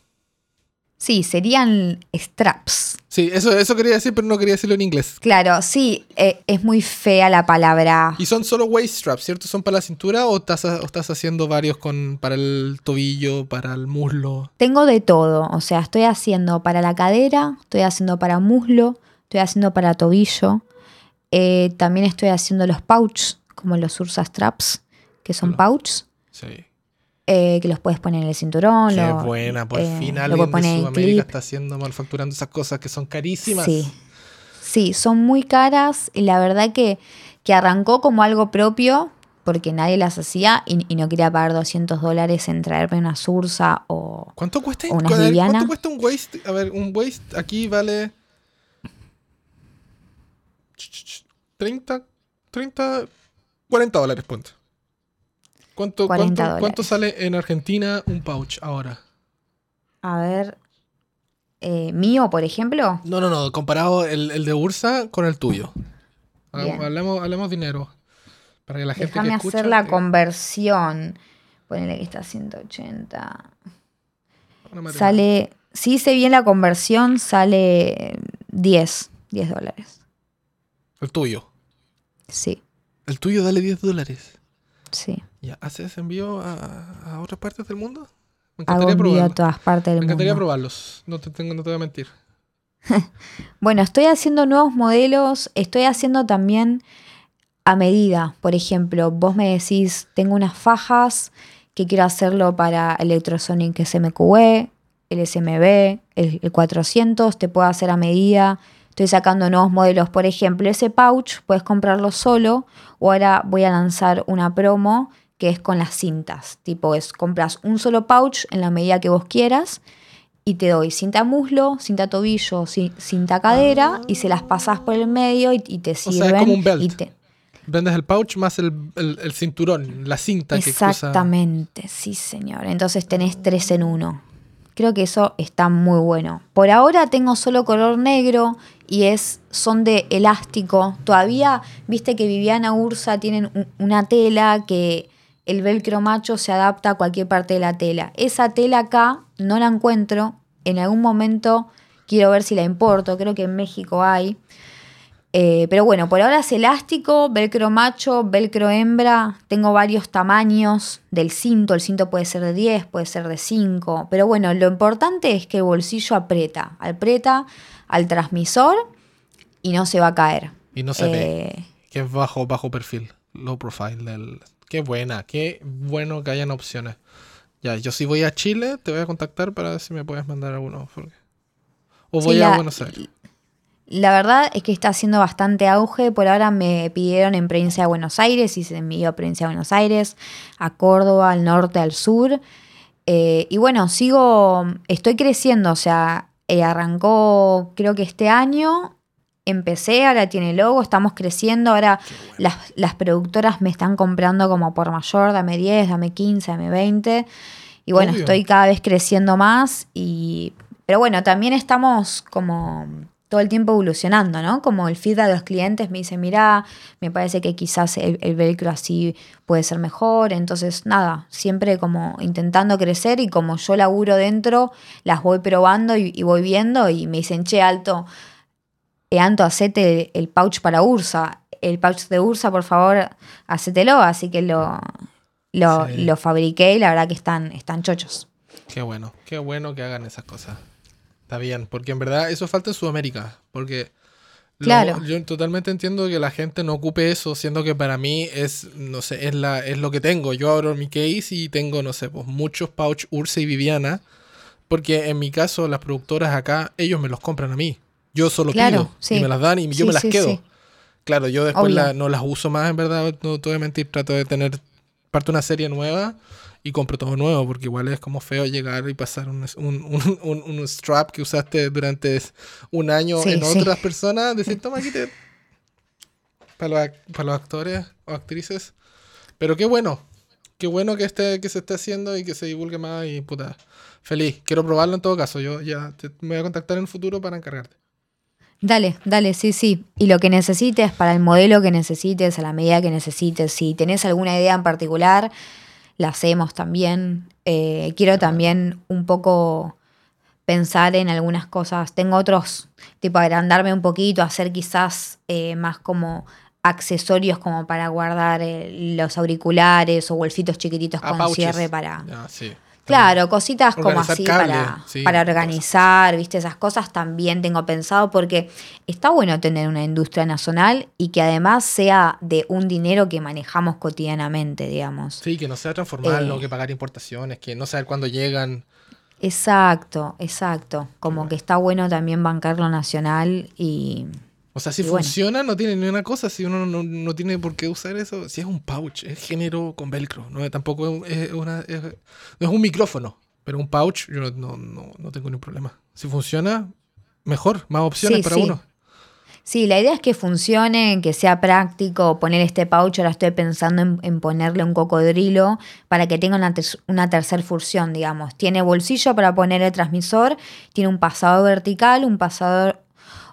Sí, serían straps. Sí, eso, eso quería decir, pero no quería decirlo en inglés. Claro, sí, eh, es muy fea la palabra. Y son solo waist straps, ¿cierto? ¿Son para la cintura o estás, estás haciendo varios con, para el tobillo, para el muslo? Tengo de todo, o sea, estoy haciendo para la cadera, estoy haciendo para muslo, estoy haciendo para tobillo. Eh, también estoy haciendo los pouch, como los Ursa Straps, que son pouch. Sí. Eh, que los puedes poner en el cinturón. Qué buena, por eh, fin alguien de Sudamérica está haciendo, manufacturando esas cosas que son carísimas. Sí, sí, son muy caras y la verdad que, que arrancó como algo propio porque nadie las hacía y, no quería pagar 200 dólares en traerme una Sursa o ¿Cuánto cuesta, una ¿Cuánto cuesta un waist? A ver, un waist aquí vale 30, 30, 40 dólares, punto. ¿Cuánto, cuánto, sale en Argentina un pouch ahora? A ver. Eh, ¿Mío, por ejemplo? No, no, no. Comparado el, de Ursa con el tuyo. Hablemos, dinero. Para que la gente Déjame hacer la conversión. Ponele que está a 180. Sale. Si hice bien la conversión, sale 10. 10 dólares. ¿El tuyo? Sí. ¿El tuyo dale 10 dólares? Sí. ¿Ya haces envío a, otras partes del mundo? Me encantaría Hago a todas partes del mundo. Me encantaría probarlos. No te, tengo, no te voy a mentir. [LAUGHS] bueno, estoy haciendo nuevos modelos. Estoy haciendo también a medida. Por ejemplo, vos me decís, tengo unas fajas que quiero hacerlo para Electrosonic SMQE, el SMB, el, el 400. Te puedo hacer a medida estoy sacando nuevos modelos. Por ejemplo, ese pouch puedes comprarlo solo o ahora voy a lanzar una promo que es con las cintas. Tipo, es compras un solo pouch en la medida que vos quieras y te doy cinta muslo, cinta tobillo, cinta cadera y se las pasas por el medio y, te sirven. O sea, es como un belt. Vendes el pouch más el, cinturón, la cinta Exactamente, sí señor. Entonces tenés tres en uno. Creo que eso está muy bueno. Por ahora tengo solo color negro y es, son de elástico. Todavía, viste que Viviana Ursa tienen una tela que el velcro macho se adapta a cualquier parte de la tela. Esa tela acá no la encuentro. En algún momento quiero ver si la importo. Creo que en México hay. Eh, pero bueno, por ahora es elástico, velcro macho, velcro hembra. Tengo varios tamaños del cinto. El cinto puede ser de 10, puede ser de 5. Pero bueno, lo importante es que el bolsillo aprieta. Aprieta al transmisor y no se va a caer. Y no se ve. Eh, que es bajo, bajo perfil, low profile del, Qué buena, qué bueno que hayan opciones. Ya, yo si voy a Chile, te voy a contactar para ver si me puedes mandar alguno. O voy a Buenos Aires. La verdad es que está haciendo bastante auge. Por ahora me pidieron en provincia de Buenos Aires y se envió a provincia de Buenos Aires, a Córdoba, al norte, al sur. Eh, y bueno, sigo, estoy creciendo, o sea, eh, arrancó creo que este año empecé, ahora tiene logo, estamos creciendo, ahora las, productoras me están comprando como por mayor, dame 10, dame 15, dame 20. Y bueno, estoy cada vez creciendo más y... Pero bueno, también estamos como todo el tiempo evolucionando, ¿no? Como el feedback de los clientes me dice, mira, me parece que quizás el, el, velcro así puede ser mejor. Entonces, nada, siempre como intentando crecer y como yo laburo dentro, las voy probando y, y voy viendo y me dicen, che, alto, Anto, hacete el pouch para Ursa. El pouch de Ursa, por favor, hacételo. Así que lo, lo, fabriqué y la verdad que están, están chochos. Qué bueno, qué bueno que hagan esas cosas. Está bien, porque en verdad eso falta en Sudamérica. Porque claro. yo totalmente entiendo que la gente no ocupe eso, siendo que para mí es, no sé, es, la, es lo que tengo. Yo abro mi case y tengo, no sé, pues muchos pouch Ursa y Viviana. Porque en mi caso, las productoras acá, ellos me los compran a mí. Yo solo Claro, pido sí. y me las dan y yo Sí, me las sí, quedo. Claro, yo después la- no las uso más, en verdad, no te voy a mentir, trato de tener parte una serie nueva y compro todo nuevo, porque igual es como feo llegar y pasar un, un, [LAUGHS] un- un- strap que usaste durante un año Sí, en sí. otras personas, decir, [LAUGHS] toma aquí te... Para los, para los actores o actrices. Pero qué bueno, qué bueno que, esté, que se esté haciendo y que se divulgue más y puta, feliz. Quiero probarlo en todo caso, yo ya te- me voy a contactar en el futuro para encargarte. Dale, dale, sí, sí. Y lo que necesites, para el modelo que necesites, a la medida que necesites, si tenés alguna idea en particular, la hacemos también. Eh, quiero también un poco pensar en algunas cosas. Tengo otros, tipo agrandarme un poquito, hacer quizás eh, más como accesorios como para guardar eh, los auriculares o bolsitos chiquititos Ah, con pouches. cierre para... Ah, sí. Claro, cositas como así cable, para, sí, para cosas. organizar, ¿viste? Esas cosas también tengo pensado porque está bueno tener una industria nacional y que además sea de un dinero que manejamos cotidianamente, digamos. Sí, que no sea transformar, Eh. no que pagar importaciones, que no saber cuándo llegan. Exacto, exacto. Como que está bueno también bancar lo nacional y... O sea, si Y bueno. funciona, no tiene ni una cosa. Si uno no, no tiene por qué usar eso, si es un pouch, es género con velcro. No, tampoco es, una, es- no es un micrófono, pero un pouch, yo no, no, no, no tengo ningún problema. Si funciona, mejor, más opciones Sí, para sí. uno. Sí, la idea es que funcione, que sea práctico, poner este pouch, ahora estoy pensando en, en ponerle un cocodrilo para que tenga una, ter- una tercera función, digamos. Tiene bolsillo para poner el transmisor, tiene un pasador vertical, un pasador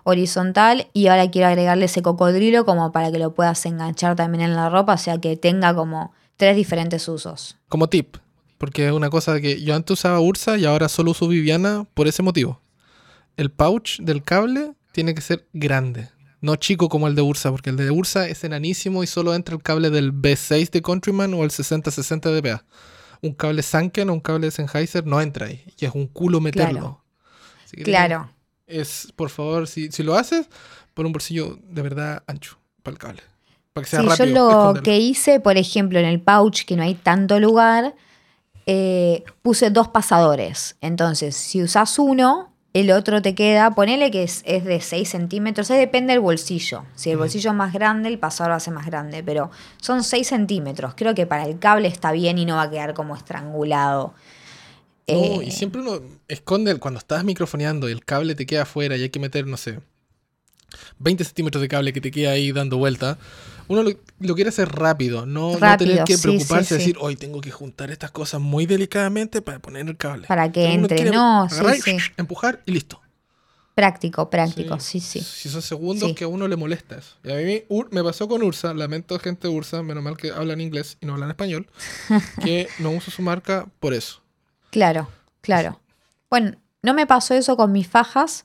horizontal y ahora quiero agregarle ese cocodrilo como para que lo puedas enganchar también en la ropa, o sea que tenga como tres diferentes usos. Como tip, porque es una cosa que yo antes usaba Ursa y ahora solo uso Viviana por ese motivo. El pouch del cable tiene que ser grande, no chico como el de Ursa, porque el de Ursa es enanísimo y solo entra el cable del B6 de Countryman o el 6060 de DPA. Un cable Sanken o un cable de Sennheiser no entra ahí, y es un culo meterlo. Claro. Así que Claro. Es, por favor, si, si lo haces, pon un bolsillo de verdad ancho para el cable. Para que sea Sí, rápido. yo lo esconderlo. que hice, por ejemplo, en el pouch, que no hay tanto lugar, eh, puse dos pasadores. Entonces, si usas uno, el otro te queda, ponele que es, es de 6 centímetros, ahí depende del bolsillo. Si el bolsillo es más grande, el pasador va a ser más grande, pero son 6 centímetros. Creo que para el cable está bien y no va a quedar como estrangulado. No, Eh, y siempre uno esconde cuando estás microfoneando y el cable te queda afuera y hay que meter, no sé, 20 centímetros de cable que te queda ahí dando vuelta. Uno lo, lo quiere hacer rápido, no, tener que sí, preocuparse sí, de decir, hoy tengo que juntar estas cosas muy delicadamente para poner el cable. Para que entre, no, agarrar y [LAUGHS] empujar y listo. Práctico, práctico, sí, sí. Si son segundos que a uno le molesta eso. Y a mí me pasó con Ursa, lamento gente de Ursa, menos mal que hablan inglés y no hablan español, [LAUGHS] que no uso su marca por eso. Claro, claro. Bueno, no me pasó eso con mis fajas,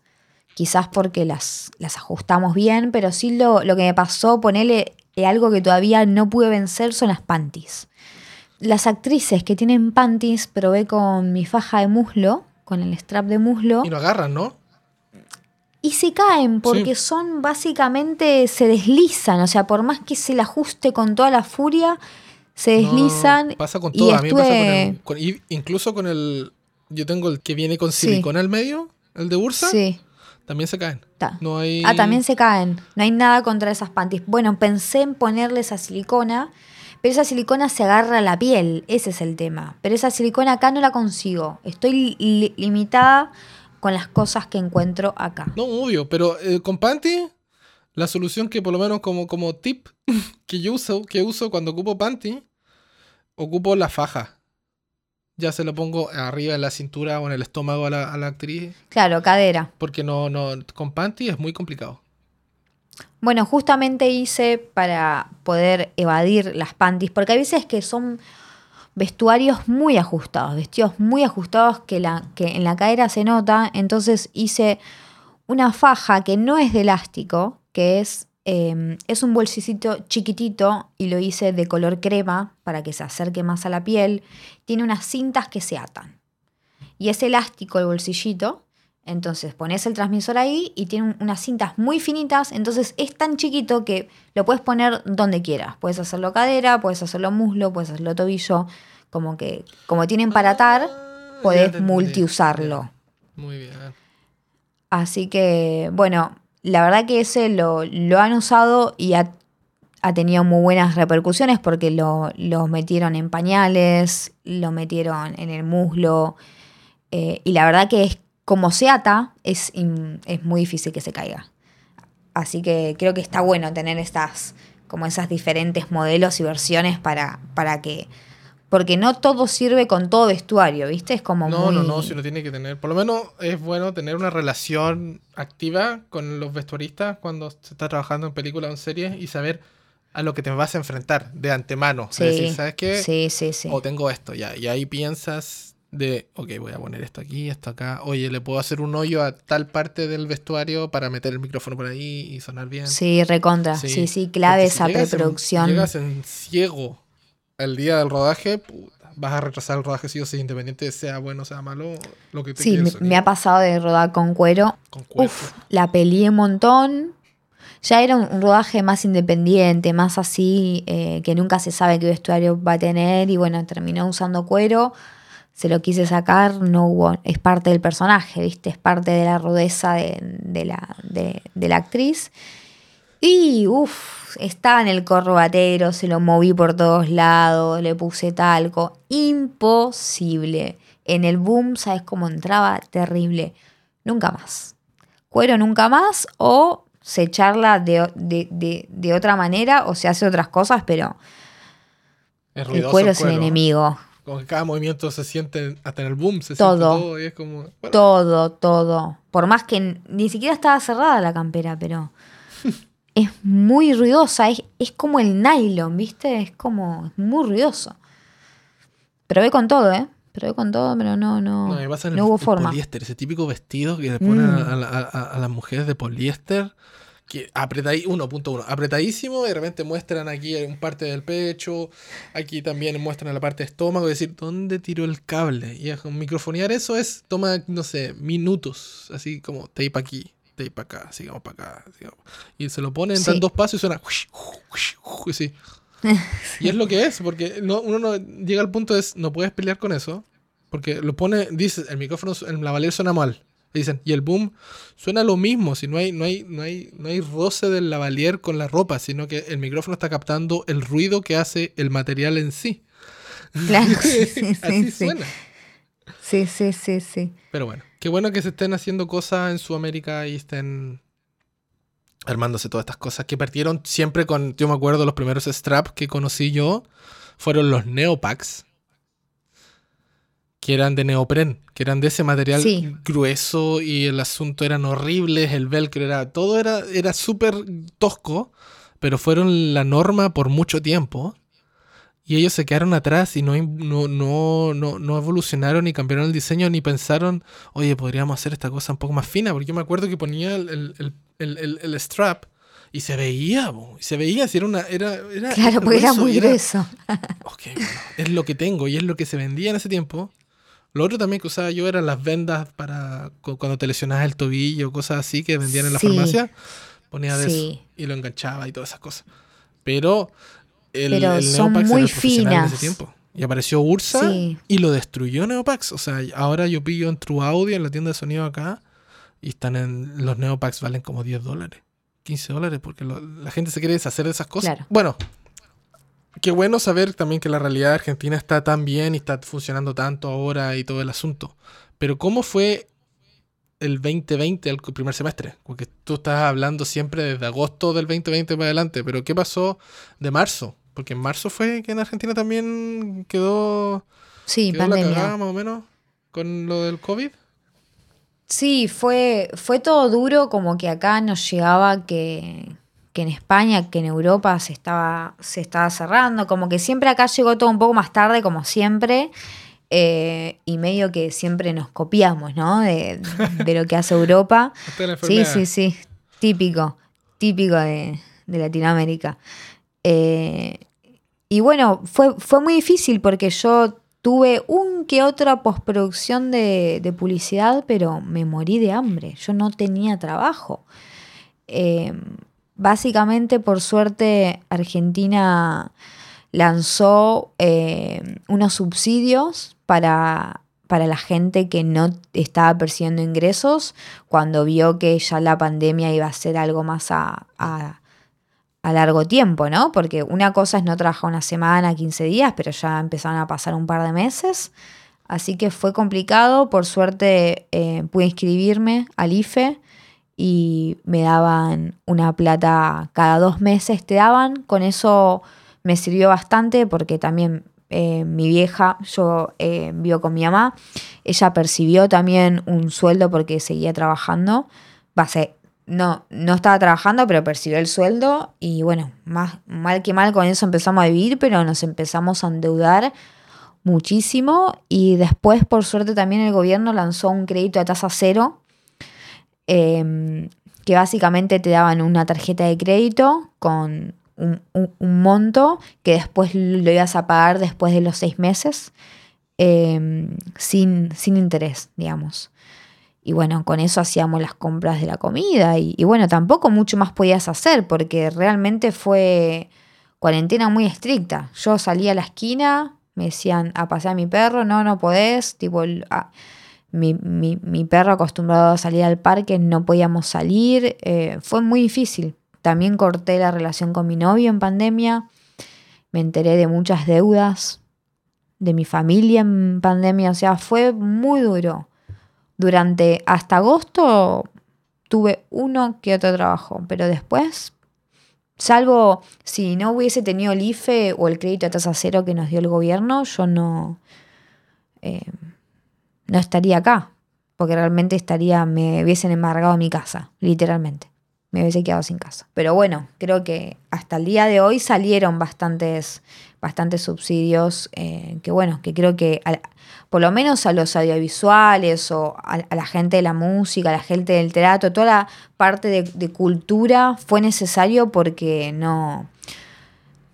quizás porque las, las ajustamos bien, pero sí lo, lo que me pasó, ponerle algo que todavía no pude vencer, son las panties. Las actrices que tienen panties, probé con mi faja de muslo, con el strap de muslo, Y lo agarran, ¿no? y se caen porque son básicamente, se deslizan, o sea, por más que se la ajuste con toda la furia, se No, deslizan. pasa con y todo. A mí me pasa con estuve- el, con- y- incluso con el. Yo tengo el que viene con Sí. silicona al medio, el de Ursa. Sí. También se caen. Ta. No hay. Ah, también se caen. No hay nada contra esas panties. Bueno, pensé en ponerle esa silicona, pero esa silicona se agarra a la piel. Ese es el tema. Pero esa silicona acá no la consigo. Estoy li- limitada con las cosas que encuentro acá. No, obvio, pero eh, con panty, la solución que por lo menos como, como tip [LAUGHS] que yo uso, que uso cuando ocupo panty, ocupo la faja. Ya se lo pongo arriba en la cintura o en el estómago a la, a la actriz, Claro, cadera. porque no, no, con panty es muy complicado. Bueno, justamente hice para poder evadir las panties, porque hay veces que son vestuarios muy ajustados, vestidos muy ajustados que, la, que en la cadera se nota, entonces hice una faja que no es de elástico, que es, eh, es un bolsicito chiquitito y lo hice de color crema para que se acerque más a la piel, tiene unas cintas que se atan. Y es elástico el bolsillito, entonces pones el transmisor ahí y tiene un- unas cintas muy finitas, entonces es tan chiquito que lo puedes poner donde quieras. Puedes hacerlo cadera, puedes hacerlo muslo, puedes hacerlo tobillo, como que como tienen para atar, Ah, podés multiusarlo. Muy bien. Así que, bueno, la verdad que ese lo, lo han usado y ha, ha, tenido muy buenas repercusiones porque lo, metieron en pañales, lo metieron en el muslo. Eh, y la verdad que es como se ata, es, es muy difícil que se caiga. Así que creo que está bueno tener estas, como esas diferentes modelos y versiones para, para que porque no todo sirve con todo vestuario, ¿viste? Es como no, No, no, si uno tiene que tener, por lo menos es bueno tener una relación activa con los vestuaristas cuando se está trabajando en películas o en series y saber a lo que te vas a enfrentar de antemano. Sí, decir, ¿sabes qué? Sí, sí, sí. O tengo esto ya, y ahí piensas de, ok, voy a poner esto aquí, esto acá, oye, le puedo hacer un hoyo a tal parte del vestuario para meter el micrófono por ahí y sonar bien. Sí, recontra, sí, sí, clave esa preproducción. llegas en ciego el día del rodaje, vas a retrasar el rodaje sí o sí, independiente sea bueno o sea malo, lo que te Sí, me, ha pasado de rodar con cuero. Con cuero. la peleé un montón. Ya era un, rodaje más independiente, más así, eh, que nunca se sabe qué vestuario va a tener. Y bueno, terminó usando cuero. Se lo quise sacar, no hubo. Es parte del personaje, ¿viste? Es parte de la rudeza de, la, de, de la actriz. Y, uff, estaba en el corbatero, se lo moví por todos lados, le puse talco. Imposible. En el boom, ¿sabes cómo entraba? Terrible. Nunca más. Cuero nunca más o se charla de, de, otra manera o se hace otras cosas, pero el cuero es el enemigo. Que cada movimiento se siente, hasta en el boom se todo, siente todo y es como... Todo, todo. Por más que ni siquiera estaba cerrada la campera, pero es muy ruidosa, es, como el nylon, ¿viste? Es como, es muy ruidoso. Probé con todo, ¿eh? Probé con todo, pero no, no, no, no hubo forma. Poliéster, ese típico vestido que le ponen a, mm. las mujeres de poliéster, que apretadí, 1.1, apretadísimo, y de repente muestran aquí un parte del pecho, aquí también muestran la parte de estómago, es decir, ¿dónde tiró el cable? Y microfonear eso es, toma, no sé, minutos, así como tape aquí, y para acá, sigamos para acá. Y se lo pone, en dos pasos y suena. [LAUGHS] [LAUGHS] y es lo que es, porque no, uno no llega al punto de no puedes pelear con eso, porque lo pone, dice, el micrófono, el lavalier suena mal. dicen, y el boom suena lo mismo, si no hay, no hay, no hay, no hay roce del lavalier con la ropa, sino que el micrófono está captando el ruido que hace el material en sí. Claro, [LAUGHS] Así suena. Sí, sí, sí, sí. Pero bueno. Qué bueno que se estén haciendo cosas en Sudamérica y estén armándose todas estas cosas que partieron siempre con, yo me acuerdo, los primeros straps que conocí yo fueron los Neopacks, que eran de neopren, que eran de ese material grueso y el asunto eran horribles, el velcro era, todo era, era súper tosco, pero fueron la norma por mucho tiempo. Y ellos se quedaron atrás y no, no, no, no, evolucionaron ni cambiaron el diseño ni pensaron, oye, podríamos hacer esta cosa un poco más fina. Porque yo me acuerdo que ponía el, strap y se veía, y se veía, si era una... Era, era claro, porque era muy grueso. [LAUGHS] es lo que tengo y es lo que se vendía en ese tiempo. Lo otro también que usaba yo eran las vendas para cuando te lesionabas el tobillo, cosas así que vendían en la farmacia. Ponía de eso y lo enganchaba y todas esas cosas. Pero el, Pero son muy finas. tiempo. Y apareció Ursa y lo destruyó Neopax. O sea, ahora yo pillo en True Audio en la tienda de sonido acá y están en los Neopax valen como 10 dólares, 15 dólares, porque la gente se quiere deshacer de esas cosas. Bueno, qué bueno saber también que la realidad argentina está tan bien y está funcionando tanto ahora y todo el asunto. Pero ¿cómo fue el 2020, el primer semestre? Porque tú estás hablando siempre desde agosto del 2020 para adelante, pero ¿qué pasó de marzo? Porque en marzo fue que en Argentina también quedó. Sí, pandemia. más o menos con lo del COVID. Sí, fue, fue todo duro, como que acá nos llegaba que, que en España, que en Europa se estaba, se estaba cerrando, como que siempre acá llegó todo un poco más tarde, como siempre, eh, y medio que siempre nos copiamos, ¿no? De, de lo que hace Europa. [LAUGHS] sí, sí, sí, típico, típico de, de Latinoamérica. Eh, y bueno, fue, fue muy difícil porque yo tuve un que otra postproducción de, publicidad, pero me morí de hambre. Yo no tenía trabajo. Eh, básicamente, por suerte, Argentina lanzó eh, unos subsidios para, para la gente que no estaba percibiendo ingresos cuando vio que ya la pandemia iba a ser algo más a, a largo tiempo, ¿no? Porque una cosa es no trabajar una semana, 15 días, pero ya empezaron a pasar un par de meses. Así que fue complicado. Por suerte eh, pude inscribirme al IFE y me daban una plata cada dos meses, te daban. Con eso me sirvió bastante porque también eh, mi vieja, yo eh, vivo con mi mamá, ella percibió también un sueldo porque seguía trabajando. Base, no, no estaba trabajando, pero percibió el sueldo y bueno, más mal que mal con eso empezamos a vivir, pero nos empezamos a endeudar muchísimo y después por suerte también el gobierno lanzó un crédito a tasa cero em, que básicamente te daban una tarjeta de crédito con un, monto que después lo ibas a pagar después de los seis meses em, sin, sin interés, digamos. Y bueno, con eso hacíamos las compras de la comida y, bueno, tampoco mucho más podías hacer porque realmente fue cuarentena muy estricta. Yo salía a la esquina, me decían a pasear a mi perro, no, no podés, tipo, mi, mi, perro acostumbrado a salir al parque, no podíamos salir, eh, fue muy difícil. También corté la relación con mi novio en pandemia, me enteré de muchas deudas de mi familia en pandemia, o sea, fue muy duro. Durante hasta agosto tuve uno que otro trabajo, pero después, salvo si no hubiese tenido el IFE o el crédito a tasa cero que nos dio el gobierno, yo no, eh, no estaría acá, porque realmente estaría, me hubiesen embargado mi casa, literalmente. Me hubiese quedado sin casa. Pero bueno, creo que hasta el día de hoy salieron bastantes, bastantes subsidios, eh, que bueno, que creo que por lo menos a los audiovisuales o a, la gente de la música, a la gente del teatro, toda la parte de, cultura fue necesario porque no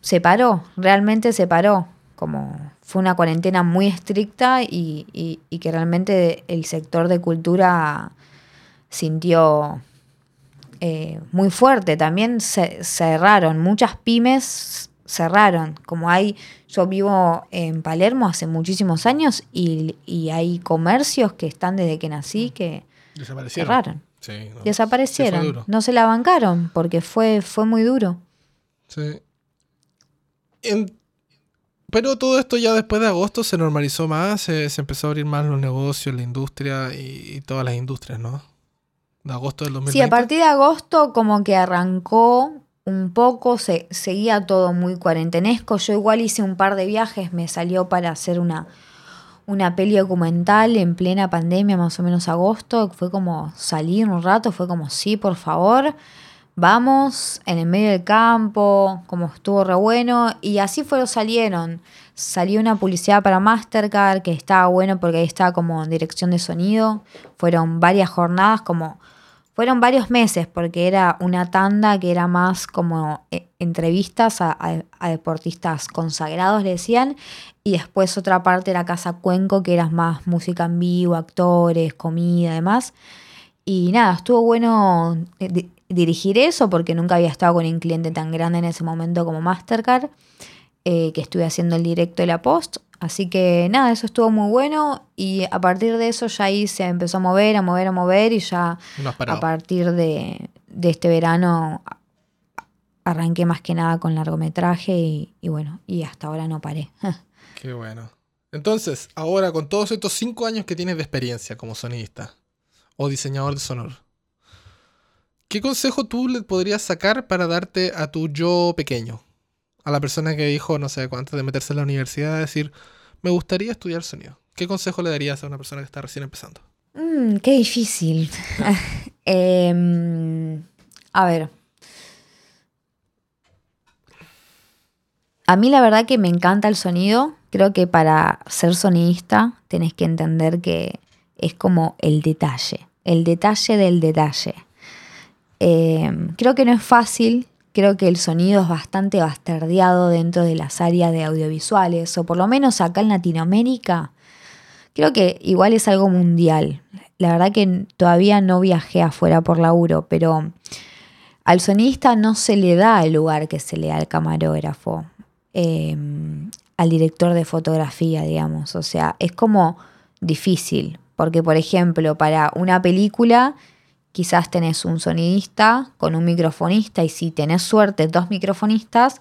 se paró, realmente se paró, como fue una cuarentena muy estricta y, que realmente el sector de cultura sintió eh, muy fuerte. También se cerraron muchas pymes cerraron. Como hay, yo vivo en Palermo hace muchísimos años y, hay comercios que están desde que nací que cerraron. Desaparecieron. no se la bancaron porque fue, fue muy duro. Sí. pero todo esto ya después de agosto se normalizó más, se, empezó a abrir más los negocios, la industria y, todas las industrias, ¿no? De agosto del 2020. Sí, a partir de agosto como que arrancó un poco, se, seguía todo muy cuarentenesco. Yo igual hice un par de viajes, me salió para hacer una, una peli documental en plena pandemia, más o menos agosto. Fue como salir un rato, fue como, sí, por favor, vamos, en el medio del campo, como estuvo re bueno. Y así fueron, salieron. Salió una publicidad para Mastercard, que estaba bueno porque ahí estaba como dirección de sonido. Fueron varias jornadas como fueron varios meses porque era una tanda que era más como eh, entrevistas a, deportistas consagrados, le decían, y después otra parte era Casa Cuenco, que era más música en vivo, actores, comida, demás. Y nada, estuvo bueno eh, dirigir eso porque nunca había estado con un cliente tan grande en ese momento como Mastercard, eh, que estuve haciendo el directo de la post. Así que nada, eso estuvo muy bueno y a partir de eso ya ahí se empezó a mover, a mover, a mover y ya a partir de, este verano arranqué más que nada con largometraje y, bueno, y hasta ahora no paré. [LAUGHS] Qué bueno. Entonces, ahora con todos estos cinco años que tienes de experiencia como sonidista o diseñador de sonoro, ¿qué consejo tú le podrías sacar para darte a tu yo pequeño? A la persona que dijo, no sé, antes de meterse en la universidad, decir, me gustaría estudiar sonido? ¿Qué consejo le darías a una persona que está recién empezando? Mm, qué difícil. [LAUGHS] Em, a ver. A mí la verdad que me encanta el sonido. Creo que para ser sonidista tenés que entender que es como el detalle, el detalle del detalle. Em, creo que no es fácil Creo que el sonido es bastante bastardeado dentro de las áreas de audiovisuales, o por lo menos acá en Latinoamérica. Creo que igual es algo mundial. La verdad que todavía no viajé afuera por laburo, pero al sonista no se le da el lugar que se le da al camarógrafo, em, al director de fotografía, digamos. O sea, es como difícil, porque por ejemplo, para una película quizás tenés un sonidista con un microfonista y si tenés suerte, dos microfonistas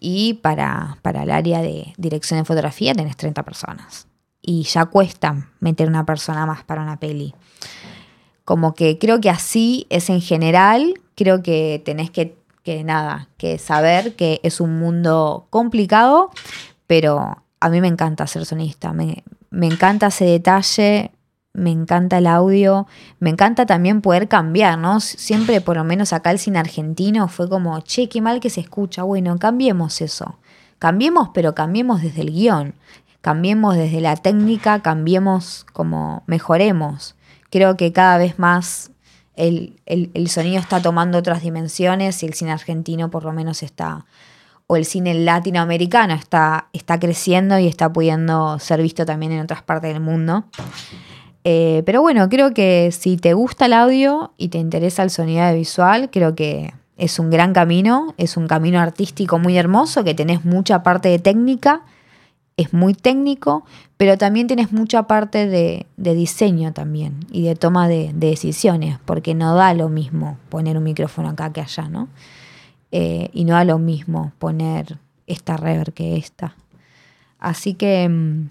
y para, para el área de dirección de fotografía tenés 30 personas. Y ya cuesta meter una persona más para una peli. Como que creo que así es en general, creo que tenés que, que nada, que saber que es un mundo complicado, pero a mí me encanta ser sonista, me, me encanta ese detalle, me encanta el audio, me encanta también poder cambiar, ¿no? Siempre, por lo menos acá el cine argentino, fue como, che, qué mal que se escucha, bueno, cambiemos eso. Cambiemos, pero cambiemos desde el guion, cambiemos desde la técnica, cambiemos como mejoremos. Creo que cada vez más el, el sonido está tomando otras dimensiones y el cine argentino por lo menos está o el cine latinoamericano está, está creciendo y está pudiendo ser visto también en otras partes del mundo. Eh, pero bueno, creo que si te gusta el audio y te interesa el sonido visual, creo que es un gran camino, es un camino artístico muy hermoso, que tenés mucha parte de técnica, es muy técnico, pero también tenés mucha parte de, diseño también y de toma de, decisiones, porque no da lo mismo poner un micrófono acá que allá, ¿no? Eh, y no da lo mismo poner esta reverb que esta. Así que, mm,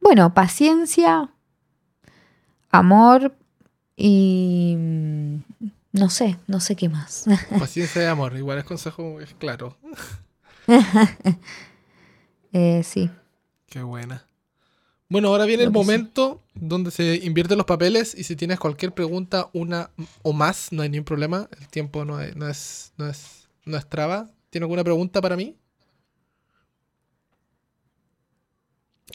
bueno, paciencia, amor y mm, no sé, no sé qué más. [LAUGHS] Paciencia y amor, igual es consejo, es claro. [LAUGHS] Eh, sí. Qué buena. Bueno, ahora viene el momento donde se invierten los papeles y si tienes cualquier pregunta, una o más, no hay ningún problema. El tiempo no, es, no, es, no, es, no es traba. ¿Tiene alguna pregunta para mí?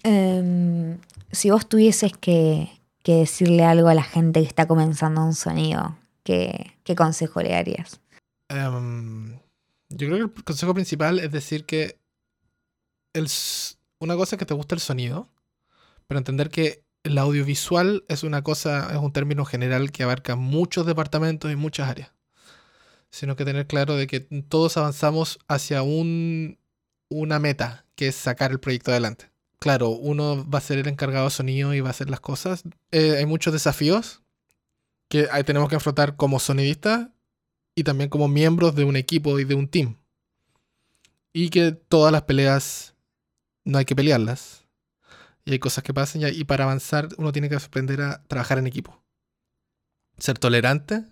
Em, si vos tuvieses que, que decirle algo a la gente que está comenzando un sonido, ¿qué, consejo le darías? Em, yo creo que el consejo principal es decir que el, una cosa es que te gusta el sonido, pero entender que el audiovisual es una cosa, es un término general que abarca muchos departamentos y muchas áreas. Sino que tener claro de que todos avanzamos hacia un, una meta, que es sacar el proyecto adelante claro, uno va a ser el encargado de sonido y va a hacer las cosas. Eh, hay muchos desafíos que tenemos que afrontar como sonidistas y también como miembros de un equipo y de un team. Y que todas las peleas no hay que pelearlas. Y hay cosas que pasan y para avanzar uno tiene que aprender a trabajar en equipo. Ser tolerante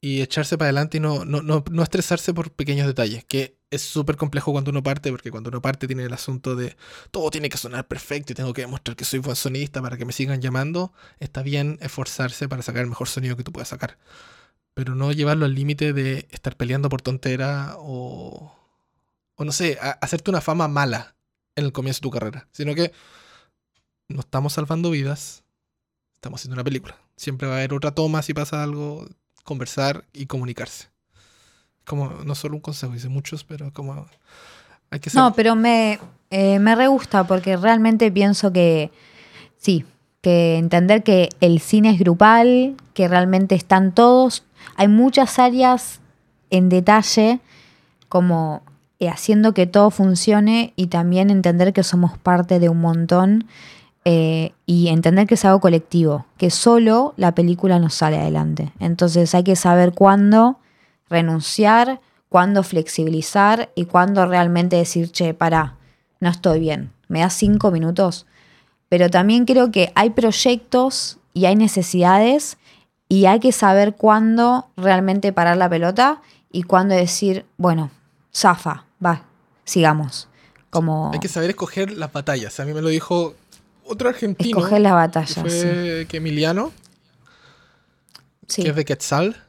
y echarse para adelante y no, no, no, no estresarse por pequeños detalles, que es súper complejo cuando uno parte, porque cuando uno parte tiene el asunto de todo tiene que sonar perfecto y tengo que demostrar que soy buen sonista para que me sigan llamando. Está bien esforzarse para sacar el mejor sonido que tú puedas sacar, pero no llevarlo al límite de estar peleando por tontera o, o no sé, hacerte una fama mala en el comienzo de tu carrera, sino que no estamos salvando vidas, estamos haciendo una película. Siempre va a haber otra toma si pasa algo, conversar y comunicarse. Como no solo un consejo, dice muchos, pero como hay que No, pero me, eh, me re gusta porque realmente pienso que sí, que entender que el cine es grupal, que realmente están todos, hay muchas áreas en detalle como eh, haciendo que todo funcione y también entender que somos parte de un montón eh, y entender que es algo colectivo, que solo la película nos sale adelante. Entonces hay que saber cuándo renunciar, cuándo flexibilizar y cuándo realmente decir, che, para, no estoy bien, me das cinco minutos. Pero también creo que hay proyectos y hay necesidades y hay que saber cuándo realmente parar la pelota y cuándo decir, bueno, zafa, va, sigamos. Como... Hay que saber escoger las batallas. A mí me lo dijo otro argentino. Fue que Emiliano. Que es de Quetzal.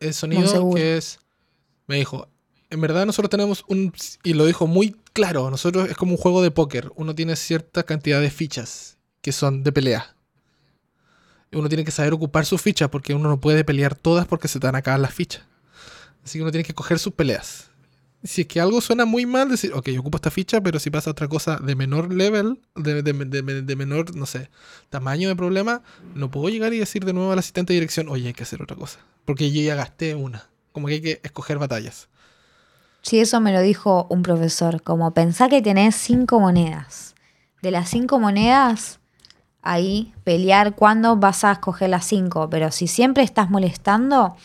El sonido que es. Me dijo. En verdad, nosotros tenemos un. Y lo dijo muy claro. Nosotros es como un juego de póker. Uno tiene cierta cantidad de fichas que son de pelea. Uno tiene que saber ocupar sus fichas porque uno no puede pelear todas porque se te van a acabar las fichas. Así que uno tiene que coger sus peleas si es que algo suena muy mal, decir, ok, yo ocupo esta ficha, pero si pasa otra cosa de menor level, de, menor, no sé, tamaño de problema, no puedo llegar y decir de nuevo al asistente de dirección, oye, hay que hacer otra cosa. Porque yo ya gasté una. Como que hay que escoger batallas. Sí, eso me lo dijo un profesor. Como pensá que tenés cinco monedas. De las cinco monedas, ahí pelear cuándo vas a escoger las 5, pero si siempre estás molestando,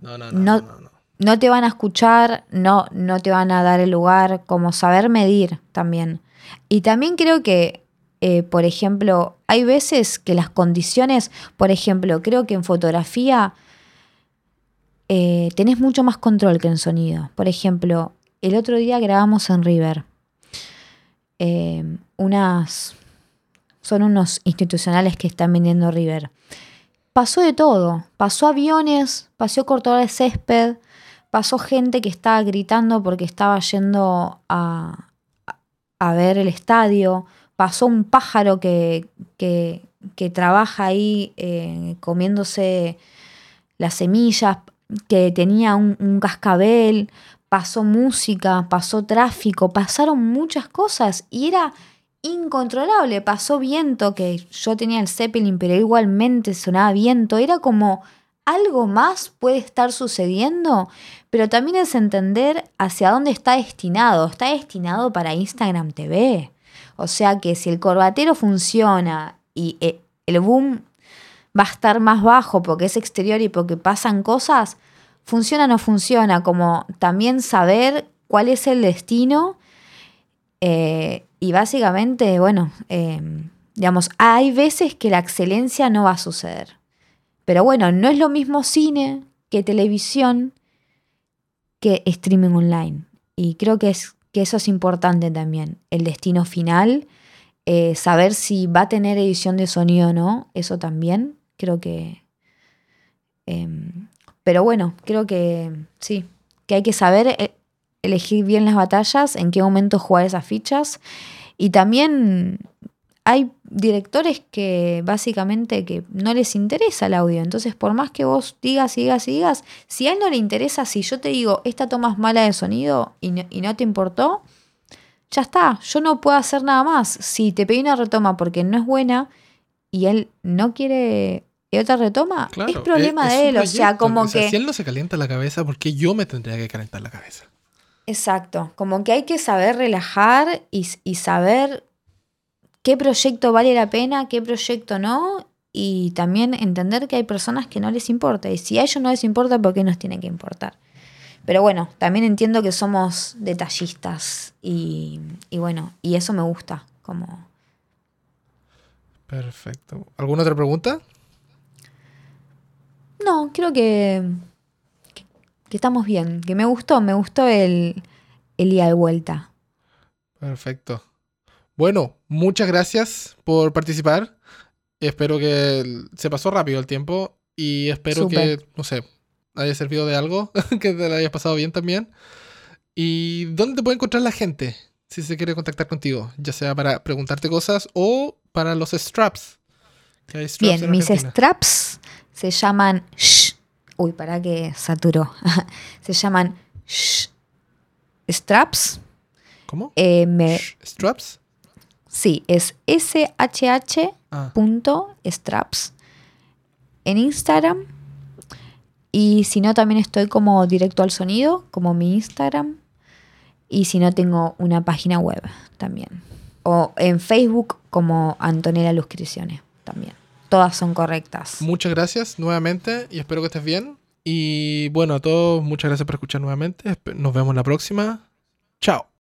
No, no, no. No- no, no, no. te van a escuchar, no, no te van a dar el lugar, como saber medir también. Y también creo que, eh, por ejemplo, hay veces que las condiciones, por ejemplo, creo que en fotografía eh, tenés mucho más control que en sonido. Por ejemplo, el otro día grabamos en River. eh, unas. Son unos institucionales que están vendiendo River. Pasó de todo. Pasó aviones, pasó cortador de césped, pasó gente que estaba gritando porque estaba yendo a, a- ver el estadio. Pasó un pájaro que, que- que trabaja ahí eh, comiéndose las semillas, que tenía un, un cascabel. Pasó música, pasó tráfico, pasaron muchas cosas y era incontrolable. Pasó viento, que yo tenía el Zeppelin, pero igualmente sonaba viento. Era como algo más puede estar sucediendo, pero también es entender hacia dónde está destinado. Está destinado para Instagram TV. O sea que si el corbatero funciona y eh, el boom va a estar más bajo porque es exterior y porque pasan cosas, funciona o no funciona, como también saber cuál es el destino eh, y básicamente, bueno, eh, digamos, hay veces que la excelencia no va a suceder. Pero bueno, no es lo mismo cine que televisión que streaming online. Y creo que, es, que eso es importante también. El destino final, eh, saber si va a tener edición de sonido o no, eso también creo que... em, pero bueno, creo que sí, que hay que saber eh, elegir bien las batallas, en qué momento jugar esas fichas. Y también hay directores que básicamente que no les interesa el audio. Entonces, por más que vos digas y digas y digas, si a él no le interesa, si yo te digo, esta toma es mala de sonido y no, y no te importó, ya está, yo no puedo hacer nada más. Si te pedí una retoma porque no es buena y él no quiere otra retoma, Claro, es problema es- de él. O sea, como O sea, que... Si él no se calienta la cabeza, ¿por qué yo me tendría que calentar la cabeza? Exacto, como que hay que saber relajar y, y saber qué proyecto vale la pena, qué proyecto no, y también entender que hay personas que no les importa, y si a ellos no les importa, ¿por qué nos tiene que importar? Pero bueno, también entiendo que somos detallistas y, y bueno, y eso me gusta, como... Perfecto. ¿Alguna otra pregunta? No, creo que, que, que estamos bien, que me gustó, me gustó el, el ida de vuelta. Perfecto. Bueno, muchas gracias por participar. Espero que se pasó rápido el tiempo y espero que, no sé, haya servido de algo, [LAUGHS] que te la hayas pasado bien también. ¿Y dónde te puede encontrar la gente si se quiere contactar contigo? Ya sea para preguntarte cosas o para los straps. straps Bien, en mis straps se llaman Shh. Uy, para que saturó. [LAUGHS] se llaman Shh. Straps. ¿Cómo? Eh, me- ¿Straps? Sí, es SHH Ah, punto straps en Instagram. Y si no, también estoy como directo al sonido, como mi Instagram. Y si no, tengo una página web también. O en Facebook como Antonella Luscriciones también. Todas son correctas. muchas gracias nuevamente y espero que estés bien. Y bueno, a todos, muchas gracias por escuchar nuevamente. Nos vemos la próxima. Chao.